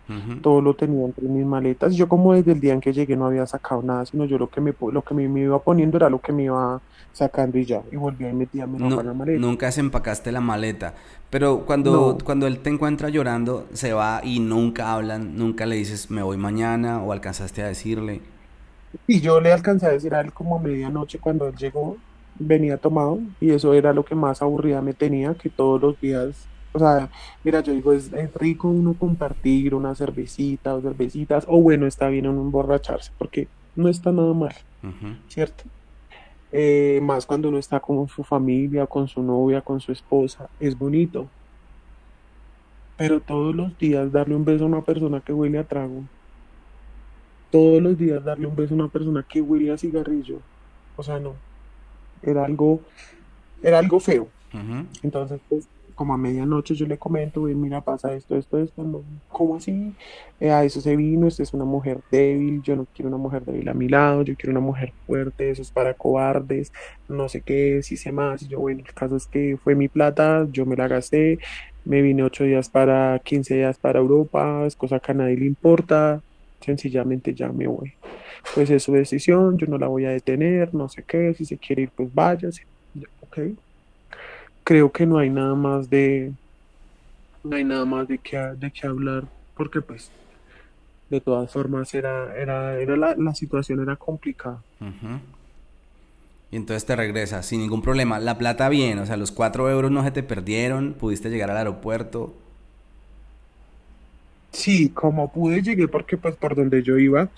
todo lo tenía entre mis maletas. Yo como desde el día en que llegué no había sacado nada, sino yo lo que me lo que me, iba poniendo era lo que me iba sacando y ya, y volví a meter no, la maleta. Nunca empacaste la maleta, pero cuando, cuando él te encuentra llorando, se va y nunca hablan, nunca le dices me voy mañana o alcanzaste a decirle. Y yo le alcancé a decir a él como a medianoche cuando él llegó, venía tomado y eso era lo que más aburrida me tenía, que todos los días O sea, mira, yo digo, es, es rico uno compartir una cervecita o cervecitas, o bueno, está bien uno emborracharse, porque no está nada mal. ¿cierto? Eh, más cuando uno está con su familia, con su novia, con su esposa, es bonito. Pero todos los días darle un beso a una persona que huele a trago, todos los días darle un beso a una persona que huele a cigarrillo, o sea, no, era algo, era algo feo. Entonces, pues, como a medianoche yo le comento, "Güey, mira, pasa esto, esto, esto, no, ¿cómo así? Eh, a eso se vino, esta es una mujer débil, yo no quiero una mujer débil a mi lado, yo quiero una mujer fuerte, eso es para cobardes, no sé qué, si sé más, y yo, bueno, el caso es que fue mi plata, yo me la gasté, me vine ocho días para, 15 días para Europa, es cosa que a nadie le importa, sencillamente ya me voy. Pues es su decisión, yo no la voy a detener, no sé qué, si se quiere ir, pues váyase, Ya, ok creo que no hay nada más de no hay nada más de qué de qué hablar porque pues de todas formas era era era la, la situación era complicada. Y entonces te regresas sin ningún problema. La plata bien, o sea, los cuatro euros no se te perdieron, pudiste llegar al aeropuerto. Sí como pude llegué porque pues por donde yo iba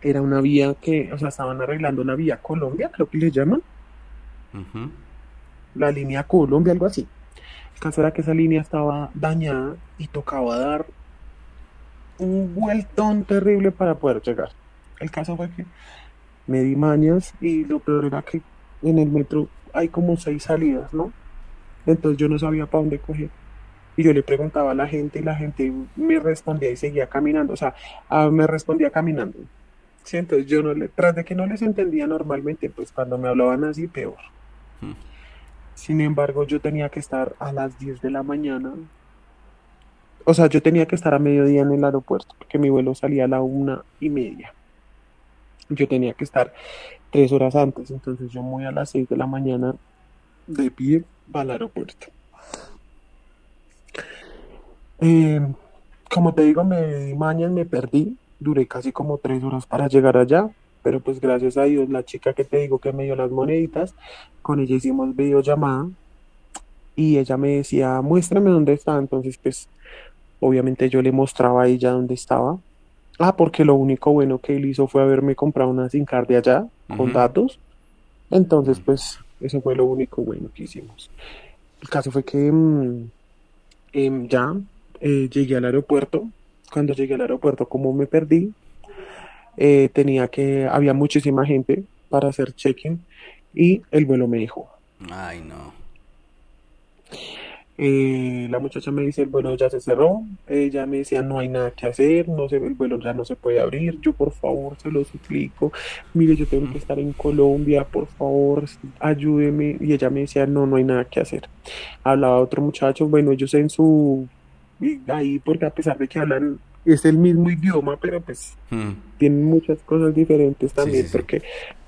era una vía que o sea estaban arreglando la vía Colombia creo que le llaman la línea Colombia algo así el caso era que esa línea estaba dañada y tocaba dar un vueltón terrible para poder llegar el caso fue que me di mañas y lo peor era que en el metro hay como seis salidas, ¿no? Entonces yo no sabía para dónde coger. Y yo le preguntaba a la gente y la gente me respondía y seguía caminando, o sea, me respondía caminando. Sí, entonces yo no le, tras de que no les entendía normalmente, pues cuando me hablaban así, peor. Mm. Sin embargo, yo tenía que estar a las 10 de la mañana. O sea, yo tenía que estar a mediodía en el aeropuerto, porque mi vuelo salía a la una y media. Yo tenía que estar tres horas antes, entonces yo muy a las 6 de la mañana de pie al aeropuerto. Eh, como te digo, me mañas, me perdí, duré casi como tres horas para llegar allá, pero pues gracias a Dios, la chica que te digo que me dio las moneditas, con ella hicimos videollamada y ella me decía, muéstrame dónde está, entonces pues obviamente yo le mostraba a ella dónde estaba. Ah, porque lo único bueno que él hizo fue haberme comprado una SIM card de allá con Ujú. datos. Entonces, pues, eso fue lo único bueno que hicimos. El caso fue que mm, em, ya eh, llegué al aeropuerto. Cuando llegué al aeropuerto, como me perdí, eh, tenía que, había muchísima gente para hacer check-in y el vuelo me dijo. Ay, no. Eh, la muchacha me dice, vuelo ya se cerró. Ella me decía, no hay nada que hacer, no se, el vuelo ya no se puede abrir. Yo, por favor, se lo suplico. Mire, yo tengo que estar en Colombia, por favor, ayúdeme. Y ella me decía, no, no hay nada que hacer. Hablaba otro muchacho, bueno, ellos en su... Ahí, porque a pesar de que hablan, es el mismo idioma, pero pues Mm. tienen muchas cosas diferentes también sí, sí. porque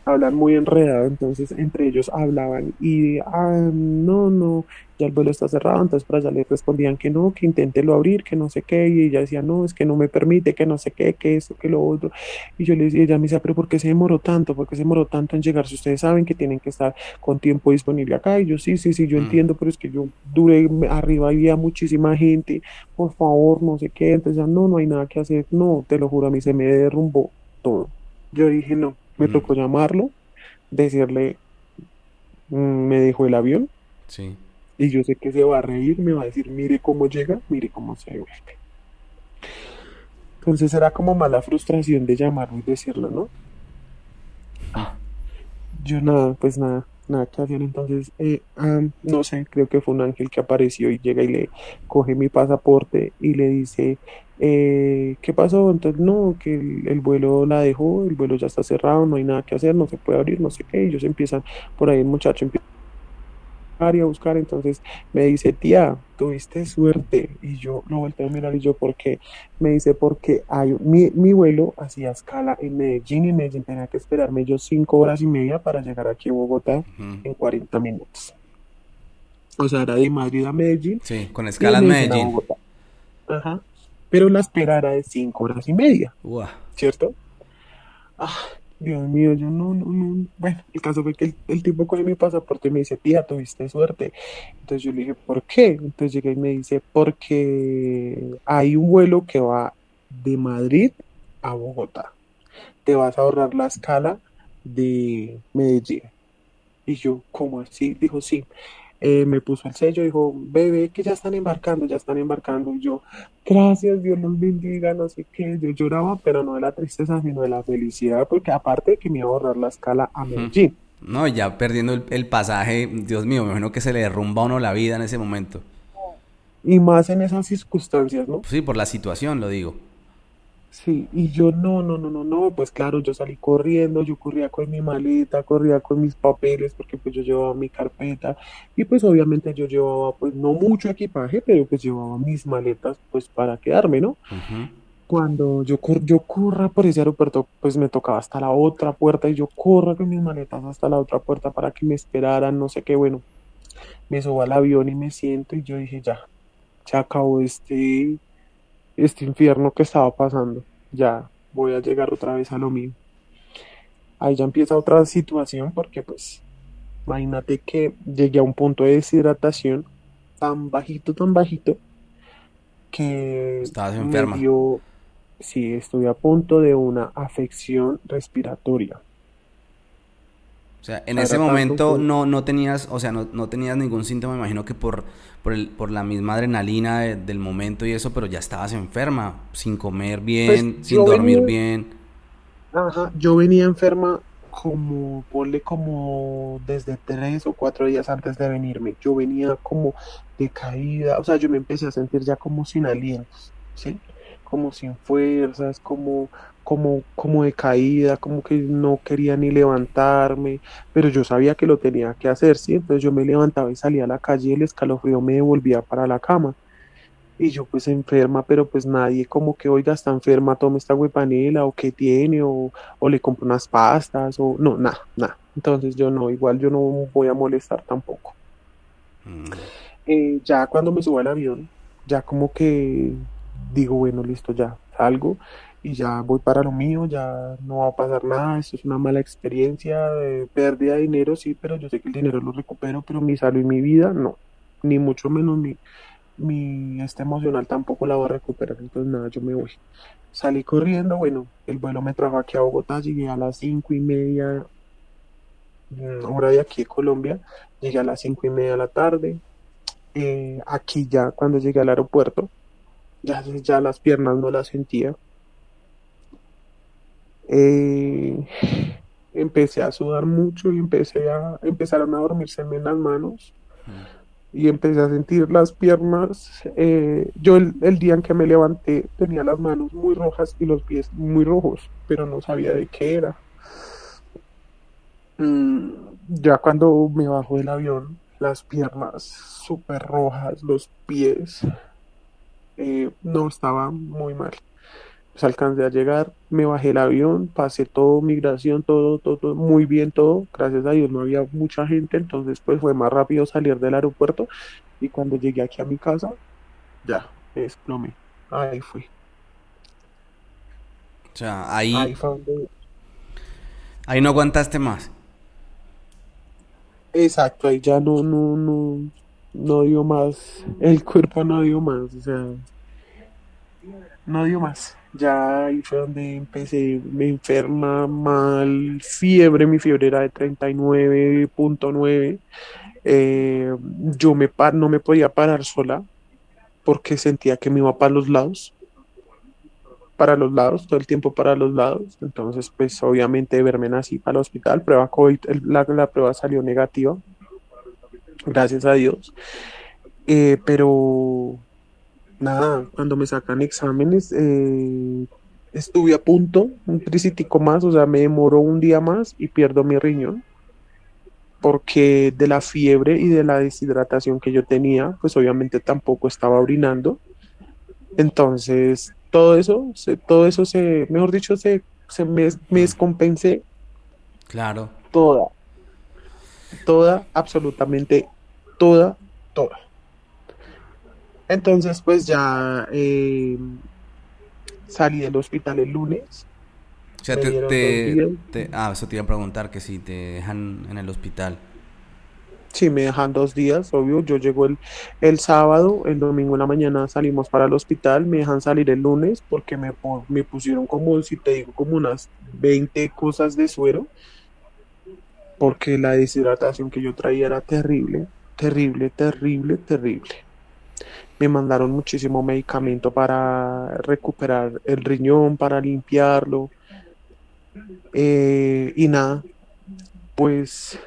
hablan muy enredado, entonces entre ellos hablaban y ah, no, no, ya el vuelo está cerrado, entonces para allá le respondían que no, que inténtelo abrir, que no sé qué, y ella decía, no, es que no me permite, que no sé qué, que esto, que lo otro, y yo le decía, ella me decía, pero ¿por qué se demoró tanto? ¿Por qué se demoró tanto en llegar? Si ustedes saben que tienen que estar con tiempo disponible acá, y yo, sí, sí, sí, yo Mm. entiendo, pero es que yo duré, arriba había muchísima gente, por favor, no sé qué, entonces ya, no, no hay nada que hacer, no, te lo juro, a mí se me derrumbó todo. Yo dije, no, me Mm. tocó llamarlo, decirle, mm, me dejó el avión Sí. y yo sé que se va a reír, me va a decir, mire cómo llega, mire cómo se devuelve. Entonces era como mala frustración de llamarlo y decirlo, ¿no? Yo nada, pues nada, nada que hacer. Entonces, eh, ah, no sé, creo que fue un ángel que apareció y llega y le coge mi pasaporte y le dice, eh, ¿qué pasó? Entonces, no, que el, el vuelo la dejó, el vuelo ya está cerrado, no hay nada que hacer, no se puede abrir, no sé qué. Y ellos empiezan, por ahí el muchacho empieza a buscar y a buscar. Entonces me dice, tía, tuviste suerte. Y yo lo volteo a mirar y yo, ¿por qué? Me dice, porque hay, mi, mi vuelo hacía escala en Medellín y en Medellín tenía que esperarme yo cinco horas y media para llegar aquí a Bogotá en 40 minutos. O sea, era de Madrid a Medellín Sí, con escala en Medellín a Medellín. Bogotá. Ajá. Pero la espera era de cinco horas y media. ¿cierto? Ah, Dios mío, yo no, no, no. Bueno, el caso fue que el, tipo coge mi pasaporte y me dice, tía, tuviste suerte. Entonces yo le dije, ¿por qué? Entonces llega y me dice, porque hay un vuelo que va de Madrid a Bogotá. Te vas a ahorrar la escala de Medellín. Y yo, ¿cómo así? Dijo, sí. Eh, me puso el sello, dijo, bebé, que ya están embarcando, ya están embarcando. Y yo, gracias, Dios los bendiga, no sé qué. Yo lloraba, pero no de la tristeza, sino de la felicidad, porque aparte de que me iba a ahorrar la escala a Medellín. No, ya perdiendo el, pasaje, Dios mío, me imagino que se le derrumba a uno la vida en ese momento. Y más en esas circunstancias, ¿no? Sí, por la situación, lo digo. Sí, y yo no, no, no, no, no, pues claro, yo salí corriendo, yo corría con mi maleta, corría con mis papeles, porque pues yo llevaba mi carpeta, y pues obviamente yo llevaba pues no mucho equipaje, pero pues llevaba mis maletas pues para quedarme, ¿no? Cuando yo, yo corra por ese aeropuerto, pues me tocaba hasta la otra puerta, y yo corra con mis maletas hasta la otra puerta para que me esperaran, no sé qué, bueno, me subo al avión y me siento, y yo dije, ya, se acabó este este infierno que estaba pasando. Ya voy a llegar otra vez a lo mío. Ahí ya empieza otra situación porque pues imagínate que llegué a un punto de deshidratación tan bajito, tan bajito que Estabas enferma. me sí, estoy a punto de una afección respiratoria. O sea, en ese momento no, no tenías, o sea, no, no, tenías ningún síntoma, me imagino que por, por, el, por la misma adrenalina del momento y eso, pero ya estabas enferma, sin comer bien, pues, sin dormir bien. Ajá, yo venía enferma como, ponle como desde tres o cuatro días antes de venirme. Yo venía como decaída, o sea, yo me empecé a sentir ya como sin alientos, ¿sí? Como sin fuerzas, como como, como de caída, como que no quería ni levantarme, pero yo sabía que lo tenía que hacer, ¿sí? Entonces yo me levantaba y salía a la calle y el escalofrío me devolvía para la cama. Y yo pues enferma, pero pues nadie como que, oiga, está enferma, tome esta huepanela, o qué tiene, o, o le compro unas pastas, o no, nada, nada. Entonces yo no, igual yo no voy a molestar tampoco. Mm. Eh, ya cuando me subo al avión, ya como que digo, bueno, listo, ya salgo y ya voy para lo mío, ya no va a pasar nada, esto es una mala experiencia, de pérdida de dinero, sí, pero yo sé que el dinero lo recupero, pero mi salud y mi vida no, ni mucho menos mi, mi este emocional tampoco la voy a recuperar, entonces nada, yo me voy. Salí corriendo, bueno, el vuelo me trajo aquí a Bogotá, llegué a las cinco y media, mm, hora de aquí de Colombia, llegué a las cinco y media de la tarde, eh, aquí ya cuando llegué al aeropuerto, ya, ya las piernas no las sentía, eh, empecé a sudar mucho y empecé a empezaron a dormirse en las manos y empecé a sentir las piernas. Eh, yo el, día en que me levanté tenía las manos muy rojas y los pies muy rojos, pero no sabía de qué era. Mm, ya cuando me bajo del avión, las piernas súper rojas, los pies, eh, no estaba muy mal pues alcancé a llegar, me bajé el avión, pasé todo, migración, todo, todo, muy bien todo, gracias a Dios no había mucha gente, entonces pues fue más rápido salir del aeropuerto. Y cuando llegué aquí a mi casa, ya, me desplomé, ahí fui. O sea, ahí... Ahí, ahí no aguantaste más. Exacto, ahí ya no, no, no, no dio más, el cuerpo no dio más, o sea, no dio más ya ahí fue donde empecé, me enferma mal, fiebre, mi fiebre era de 39.9, eh, yo me no me podía parar sola porque sentía que me iba para los lados, para los lados, todo el tiempo para los lados, entonces pues obviamente verme así para el hospital, prueba COVID, la, la prueba salió negativa, gracias a Dios, eh, pero nada, cuando me sacan exámenes, eh, estuve a punto, un tricitico más, o sea, me demoró un día más y pierdo mi riñón. Porque de la fiebre y de la deshidratación que yo tenía, pues obviamente tampoco estaba orinando. Entonces, todo eso, se, todo eso se, mejor dicho, se, se me, me descompensé. Claro. Toda. Toda, absolutamente toda, toda. Entonces, pues ya eh, salí del hospital el lunes. O sea, te, ah, eso te iba a preguntar, que si te dejan en el hospital. Sí, me dejan dos días, obvio. Yo llego el, el sábado, el domingo en la mañana salimos para el hospital, me dejan salir el lunes porque me, me pusieron como, si te digo, como unas 20 cosas de suero, porque la deshidratación que yo traía era terrible, terrible, terrible, terrible. Me mandaron muchísimo medicamento para recuperar el riñón, para limpiarlo. Eh, y nada, pues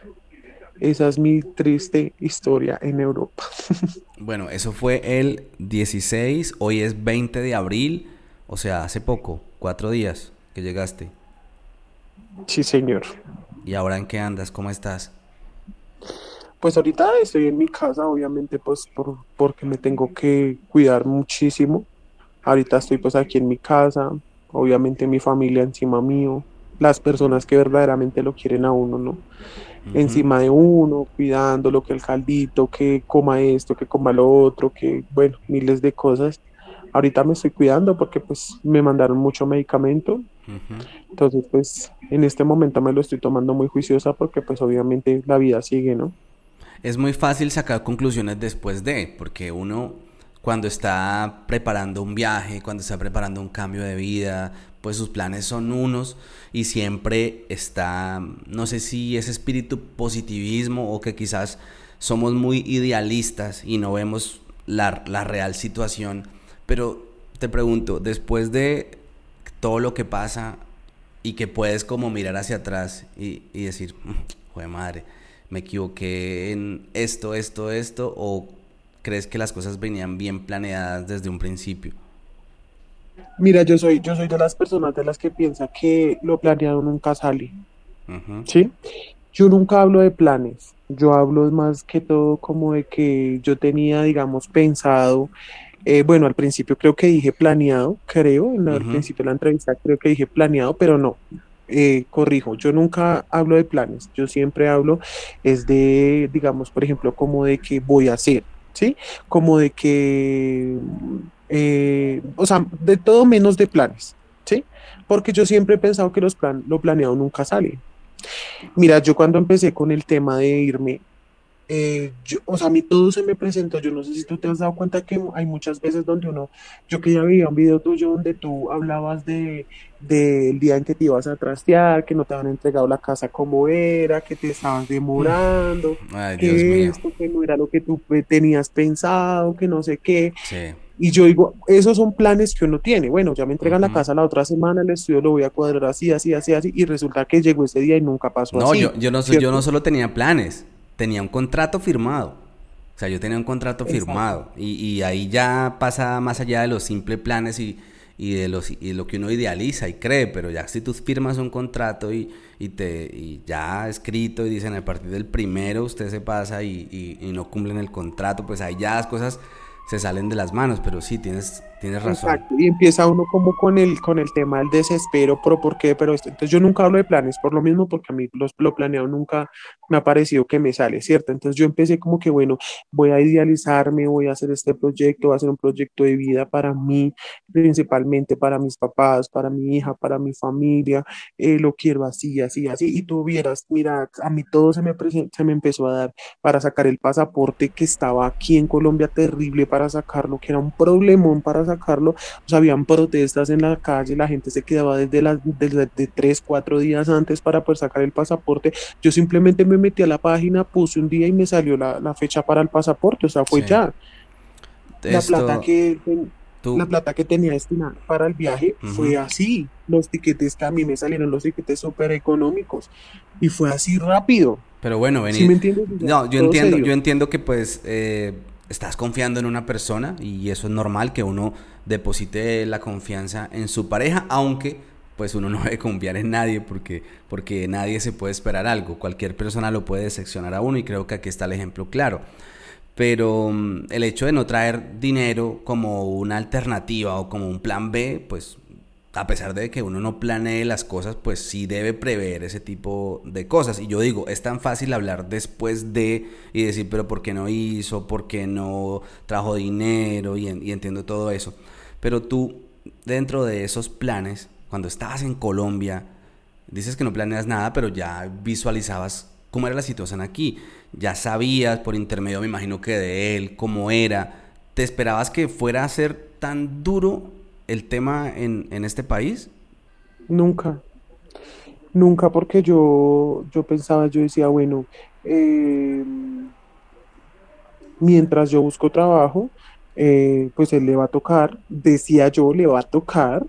esa es mi triste historia en Europa. bueno, eso fue el 16, hoy es 20 de abril, o sea, hace poco, cuatro días que llegaste. Sí, señor. ¿Y ahora en qué andas? ¿Cómo estás? Pues ahorita estoy en mi casa, obviamente, pues por, porque me tengo que cuidar muchísimo. Ahorita estoy pues aquí en mi casa, obviamente mi familia encima mío, las personas que verdaderamente lo quieren a uno, ¿no? Encima de uno, cuidándolo, que el caldito, que coma esto, que coma lo otro, que bueno, miles de cosas. Ahorita me estoy cuidando porque pues me mandaron mucho medicamento. Entonces pues en este momento me lo estoy tomando muy juiciosa porque pues obviamente la vida sigue, ¿no? Es muy fácil sacar conclusiones después de, porque uno cuando está preparando un viaje, cuando está preparando un cambio de vida, pues sus planes son unos y siempre está, no sé si ese espíritu positivismo o que quizás somos muy idealistas y no vemos la, la real situación, pero te pregunto, después de todo lo que pasa y que puedes como mirar hacia atrás y, y decir, mm, joder madre, me equivoqué en esto, esto, esto, o crees que las cosas venían bien planeadas desde un principio? Mira, yo soy, yo soy de las personas de las que piensa que lo planeado nunca sale. ¿Sí? Yo nunca hablo de planes. Yo hablo más que todo como de que yo tenía, digamos, pensado. Eh, bueno, al principio creo que dije planeado, creo, en el principio de la entrevista creo que dije planeado, pero no. Eh, corrijo, yo nunca hablo de planes, yo siempre hablo es de, digamos, por ejemplo, como de que voy a hacer, ¿sí? Como de que, eh, o sea, de todo menos de planes, ¿sí? Porque yo siempre he pensado que los plan, lo planeado nunca sale. Mira, yo cuando empecé con el tema de irme, eh, o sea, a mí todo se me presentó, yo no sé si tú te has dado cuenta que hay muchas veces donde uno, yo que ya veía un video tuyo donde tú hablabas de del día en que te ibas a trastear, que no te habían entregado la casa como era, que te estabas demorando, que esto, que no era lo que tú tenías pensado, que no sé qué. Y yo digo, esos son planes que uno tiene. Bueno, ya me entregan la casa la otra semana, el estudio lo voy a cuadrar así, así, así, así, y resulta que llegó ese día y nunca pasó no, así. Yo, yo, no, yo no solo tenía planes, tenía un contrato firmado. O sea, yo tenía un contrato firmado. Y, y, ahí ya pasa más allá de los simples planes y, y de los, y lo que uno idealiza y cree, pero ya si tú firmas un contrato y, y te, y ya escrito y dicen a partir del primero usted se pasa y, y, no cumplen el contrato, pues ahí ya las cosas se salen de las manos, pero sí, tienes, tienes razón. Exacto, y empieza uno como con el, con el tema del desespero, pero ¿por qué? Pero esto. Entonces yo nunca hablo de planes, por lo mismo, porque a mí los, lo planeado nunca me ha parecido que me sale, ¿cierto? Entonces yo empecé como que, bueno, voy a idealizarme, voy a hacer este proyecto, voy a hacer un proyecto de vida para mí, principalmente para mis papás, para mi hija, para mi familia, eh, lo quiero así, así, así, y tú vieras, mira, a mí todo se me, se me empezó a dar para sacar el pasaporte que estaba aquí en Colombia terrible para sacarlo, que era un problemón para sacarlo, o sea, habían protestas en la calle, la gente se quedaba desde las desde de tres, cuatro días antes para poder sacar el pasaporte, yo simplemente me metí a la página, puse un día y me salió la, la fecha para el pasaporte, o sea, fue ya. La plata que la plata que tenía destinada para el viaje fue así. Los tiquetes que a mí me salieron los tiquetes súper económicos y fue así rápido. Pero bueno, venir. me entiendes? No, yo entiendo, yo entiendo que pues eh, estás confiando en una persona y eso es normal que uno deposite la confianza en su pareja, aunque pues uno no debe confiar en nadie porque, porque nadie se puede esperar algo. Cualquier persona lo puede decepcionar a uno y creo que aquí está el ejemplo claro. Pero mm, el hecho de no traer dinero como una alternativa o como un plan B, pues a pesar de que uno no planee las cosas, pues sí debe prever ese tipo de cosas. Y yo digo, es tan fácil hablar después de y decir, pero ¿por qué no hizo? ¿Por qué no trajo dinero? Y, entiendo todo eso. Pero tú, dentro de esos planes, cuando estabas en Colombia, dices que no planeas nada, pero ya visualizabas cómo era la situación aquí. Ya sabías por intermedio, me imagino que de él, cómo era. ¿Te esperabas que fuera a ser tan duro el tema en, este país? Nunca. Nunca porque yo, yo pensaba, yo decía, bueno, eh, mientras yo busco trabajo, eh, pues él le va a tocar, decía yo, le va a tocar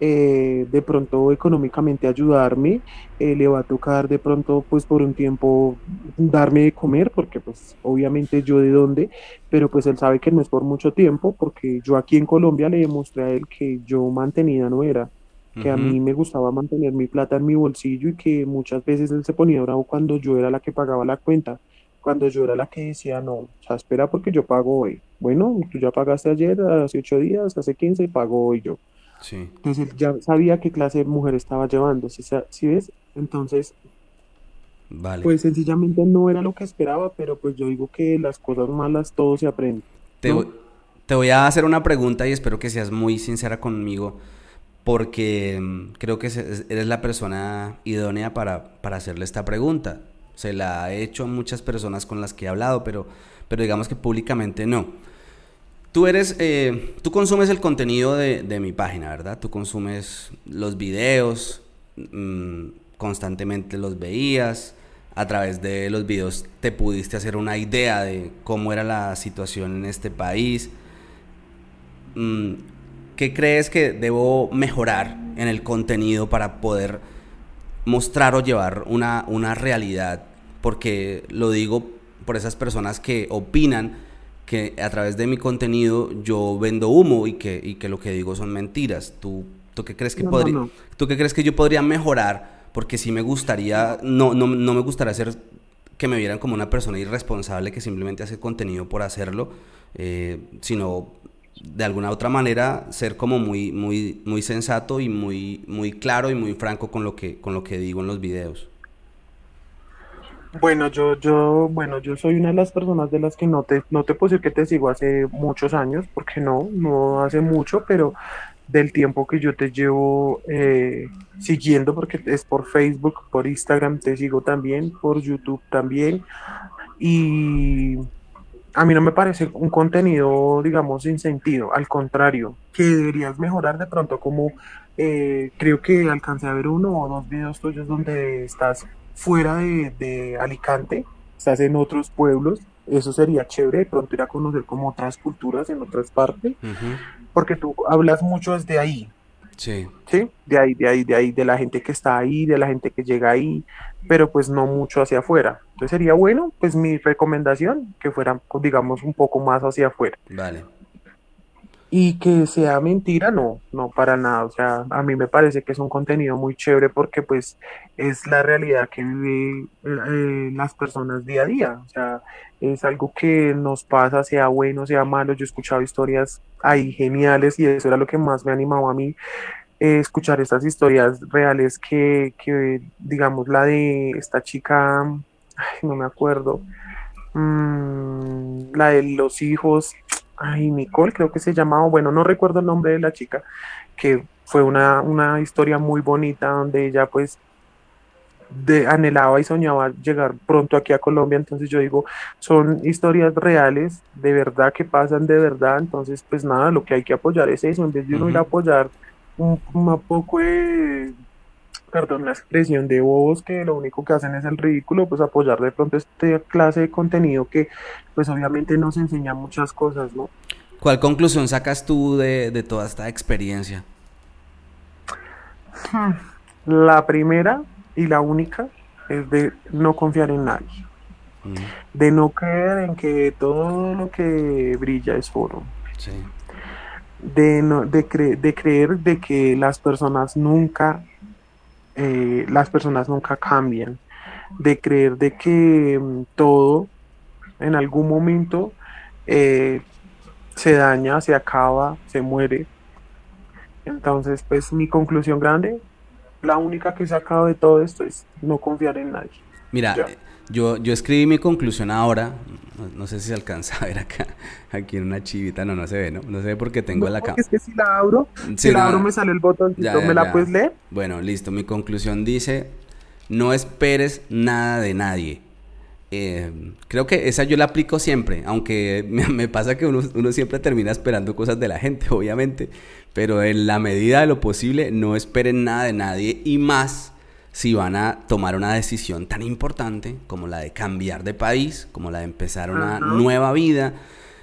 eh, de pronto económicamente ayudarme, eh, le va a tocar de pronto pues por un tiempo darme de comer, porque pues obviamente yo de dónde, pero pues él sabe que no es por mucho tiempo, porque yo aquí en Colombia le demostré a él que yo mantenida no era, que a mí me gustaba mantener mi plata en mi bolsillo y que muchas veces él se ponía bravo cuando yo era la que pagaba la cuenta cuando yo era la que decía, no, o sea, espera porque yo pago hoy. Bueno, tú ya pagaste ayer, hace ocho días, hace quince, pago hoy yo. Sí. Entonces ya sabía qué clase de mujer estaba llevando, ¿sí, ves? Entonces, vale. pues sencillamente no era lo que esperaba, pero pues yo digo que las cosas malas todo se aprende. Te, te voy a hacer una pregunta y espero que seas muy sincera conmigo porque mm, creo que eres la persona idónea para, para hacerle esta pregunta. Se la he hecho a muchas personas con las que he hablado, pero, pero digamos que públicamente no. Tú eres, eh, tú consumes el contenido de, mi página, ¿verdad? Tú consumes los videos, mm, constantemente los veías, a través de los videos te pudiste hacer una idea de cómo era la situación en este país. Mm, ¿Qué crees que debo mejorar en el contenido para poder mostrar o llevar una, una realidad, porque lo digo por esas personas que opinan que a través de mi contenido yo vendo humo y que, y que lo que digo son mentiras. ¿Tú, tú qué crees que podría, ¿Tú qué crees que yo podría mejorar? Porque sí me gustaría, no, no, no me gustaría ser que me vieran como una persona irresponsable que simplemente hace contenido por hacerlo, eh, sino de alguna otra manera ser como muy, muy, muy sensato y muy, muy claro y muy franco con lo que, con lo que digo en los videos. Bueno, yo, yo, bueno, yo soy una de las personas de las que no te, no te puedo decir que te sigo hace muchos años, porque no, no hace mucho, pero del tiempo que yo te llevo eh, siguiendo, porque es por Facebook, por Instagram, te sigo también, por YouTube también, y a mí no me parece un contenido, digamos, sin sentido, al contrario, que deberías mejorar de pronto como eh, creo que alcancé a ver uno o dos videos tuyos donde estás fuera de, Alicante, estás en otros pueblos, eso sería chévere de pronto ir a conocer como otras culturas en otras partes, porque tú hablas mucho desde ahí, Sí. Sí, de ahí, de ahí, de ahí, de la gente que está ahí, de la gente que llega ahí, pero pues no mucho hacia afuera. Entonces sería bueno, pues mi recomendación, que fuera, digamos, un poco más hacia afuera. Vale. Y que sea mentira, no, no para nada. O sea, a mí me parece que es un contenido muy chévere porque pues es la realidad que viven eh, las personas día a día. O sea, es algo que nos pasa, sea bueno, sea malo. Yo he escuchado historias ahí geniales y eso era lo que más me animaba a mí. Eh, escuchar estas historias reales que, que, digamos, la de esta chica, no me acuerdo, mm, la de los hijos, ay, Nicole creo que se llamaba, bueno, no recuerdo el nombre de la chica, que fue una, una historia muy bonita donde ella pues de, anhelaba y soñaba llegar pronto aquí a Colombia, entonces yo digo, son historias reales, de verdad que pasan de verdad, entonces pues nada, lo que hay que apoyar es eso, en vez de uno ir a apoyar un, un poco de perdón la expresión de bobos que lo único que hacen es el ridículo, pues apoyar de pronto esta clase de contenido que pues obviamente nos enseña muchas cosas, ¿no? ¿Cuál conclusión sacas tú de, toda esta experiencia? La primera y la única es de no confiar en nadie. Mm. De no creer en que todo lo que brilla es oro. De, no, de, de creer de que las personas nunca eh, las personas nunca cambian, de creer de que mm, todo en algún momento eh, se daña, se acaba, se muere. Entonces, pues mi conclusión grande, la única que he sacado de todo esto es no confiar en nadie. Mira, yo, yo escribí mi conclusión ahora, no, sé si se alcanza a ver acá, aquí en una chivita, no, no se ve, ¿no? No se ve porque tengo la cámara. Es que si la abro, si la abro me sale el botón, ¿me la puedes leer? Bueno, listo, mi conclusión dice, no esperes nada de nadie. Eh, creo que esa yo la aplico siempre, aunque me, pasa que uno, uno, siempre termina esperando cosas de la gente, obviamente, pero en la medida de lo posible no esperen nada de nadie y más si van a tomar una decisión tan importante como la de cambiar de país, como la de empezar una nueva vida,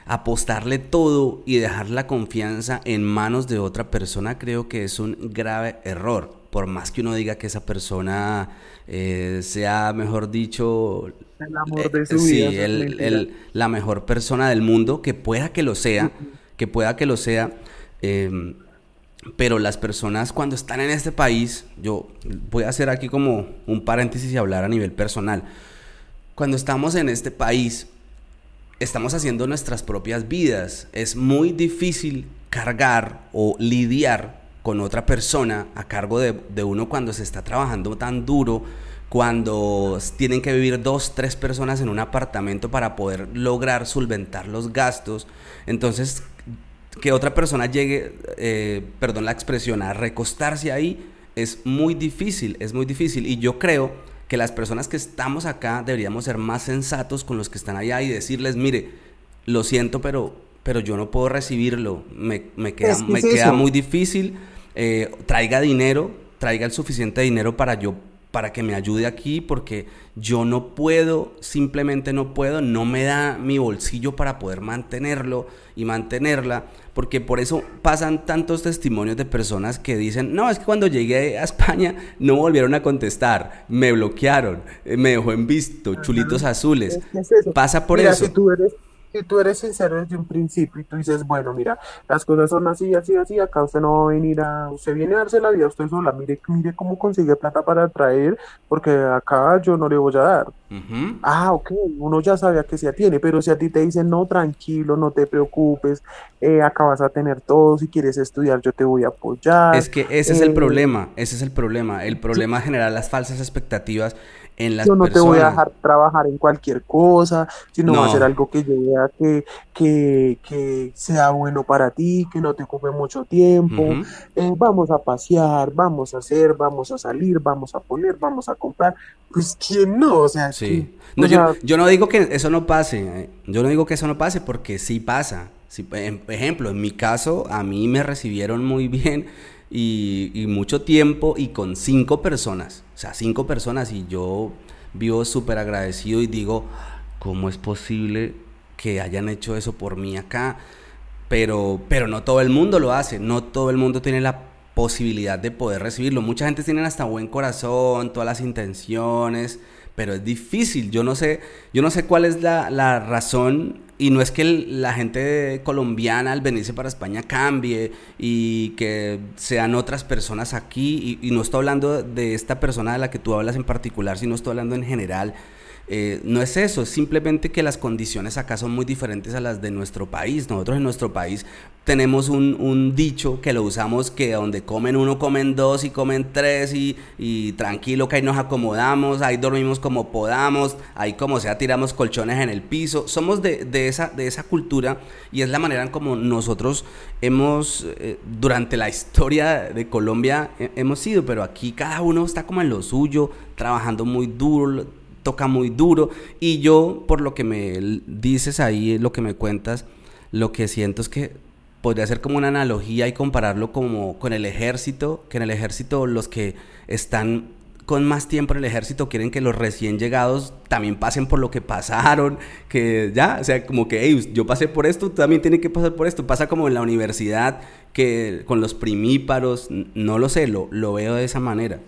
apostarle todo y dejar la confianza en manos de otra persona, creo que es un grave error. Por más que uno diga que esa persona eh, sea, mejor dicho, el amor de su vida, sí, el, la mejor persona del mundo, que pueda que lo sea, que pueda que lo sea. Eh, pero las personas cuando están en este país, yo voy a hacer aquí como un paréntesis y hablar a nivel personal. Cuando estamos en este país, estamos haciendo nuestras propias vidas. Es muy difícil cargar o lidiar con otra persona a cargo de, uno cuando se está trabajando tan duro, cuando tienen que vivir dos, tres personas en un apartamento para poder lograr solventar los gastos. Entonces, que otra persona llegue, eh, perdón la expresión, a recostarse ahí, es muy difícil, es muy difícil. Y yo creo que las personas que estamos acá deberíamos ser más sensatos con los que están allá y decirles, mire, lo siento, pero, pero yo no puedo recibirlo, me, queda, me queda muy difícil, eh, traiga dinero, traiga el suficiente dinero para yo para que me ayude aquí porque yo no puedo, simplemente no puedo, no me da mi bolsillo para poder mantenerlo y mantenerla, porque por eso pasan tantos testimonios de personas que dicen, no, es que cuando llegué a España no volvieron a contestar, me bloquearon, eh, me dejó en visto, chulitos azules. Pasa por eso. si tú eres sincero desde un principio y tú dices, bueno, mira, las cosas son así, así, así, acá usted no va a venir a, usted viene a darse la vida usted sola, mire, mire cómo consigue plata para traer, porque acá yo no le voy a dar. Ah, ok, uno ya sabía que se tiene, pero si a ti te dicen, no, tranquilo, no te preocupes, eh, acá vas a tener todo, si quieres estudiar yo te voy a apoyar. Es que ese es el eh, problema, ese es el problema, el problema general las falsas expectativas yo no te voy a dejar trabajar en cualquier cosa, sino va a ser algo que yo vea que, que, sea bueno para ti, que no te ocupe mucho tiempo. Eh, vamos a pasear, vamos a hacer, vamos a salir, vamos a poner, vamos a comprar. Pues quién no, o sea, sí. yo, no digo que eso no pase, eh, yo no digo que eso no pase porque sí pasa. por ejemplo, en mi caso, a mí me recibieron muy bien y, mucho tiempo y con cinco personas. O sea, cinco personas y yo vivo súper agradecido y digo, ¿cómo es posible que hayan hecho eso por mí acá? Pero, pero no todo el mundo lo hace, no todo el mundo tiene la posibilidad de poder recibirlo. Mucha gente tiene hasta buen corazón, todas las intenciones, pero es difícil. Yo no sé, yo no sé cuál es la, la razón y no es que la gente colombiana al venirse para España cambie y que sean otras personas aquí. Y, y, no estoy hablando de esta persona de la que tú hablas en particular, sino estoy hablando en general. Eh, no es eso, es simplemente que las condiciones acá son muy diferentes a las de nuestro país. Nosotros en nuestro país tenemos un, dicho que lo usamos que donde comen uno, comen dos y comen tres y, tranquilo que ahí nos acomodamos, ahí dormimos como podamos, ahí como sea tiramos colchones en el piso. Somos de, esa, de esa cultura y es la manera en como nosotros hemos, eh, durante la historia de Colombia, hemos sido, pero aquí cada uno está como en lo suyo, trabajando muy duro toca muy duro. Y yo, por lo que me dices ahí, lo que me cuentas, lo que siento es que podría ser como una analogía y compararlo como con el ejército, que en el ejército los que están con más tiempo en el ejército quieren que los recién llegados también pasen por lo que pasaron, que ya, o sea, como que hey, yo pasé por esto, también tienes que pasar por esto. Pasa como en la universidad, que con los primíparos, no lo sé, lo, lo veo de esa manera.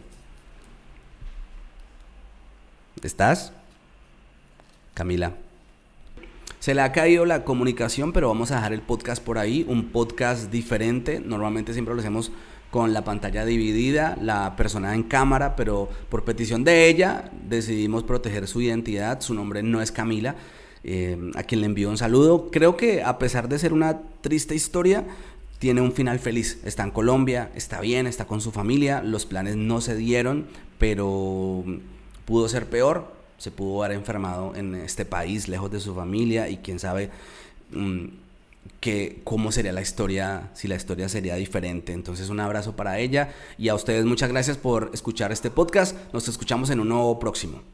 ¿Estás? Camila. Se le ha caído la comunicación, pero vamos a dejar el podcast por ahí, un podcast diferente. Normalmente siempre lo hacemos con la pantalla dividida, la persona en cámara, pero por petición de ella decidimos proteger su identidad. Su nombre no es Camila, eh, a quien le envío un saludo. Creo que a pesar de ser una triste historia, tiene un final feliz. Está en Colombia, está bien, está con su familia, los planes no se dieron, pero pudo ser peor. se pudo haber enfermado en este país, lejos de su familia y quién sabe mm, que cómo sería la historia, si la historia sería diferente. Entonces un abrazo para ella y a ustedes muchas gracias por escuchar este podcast. Nos escuchamos en un nuevo próximo.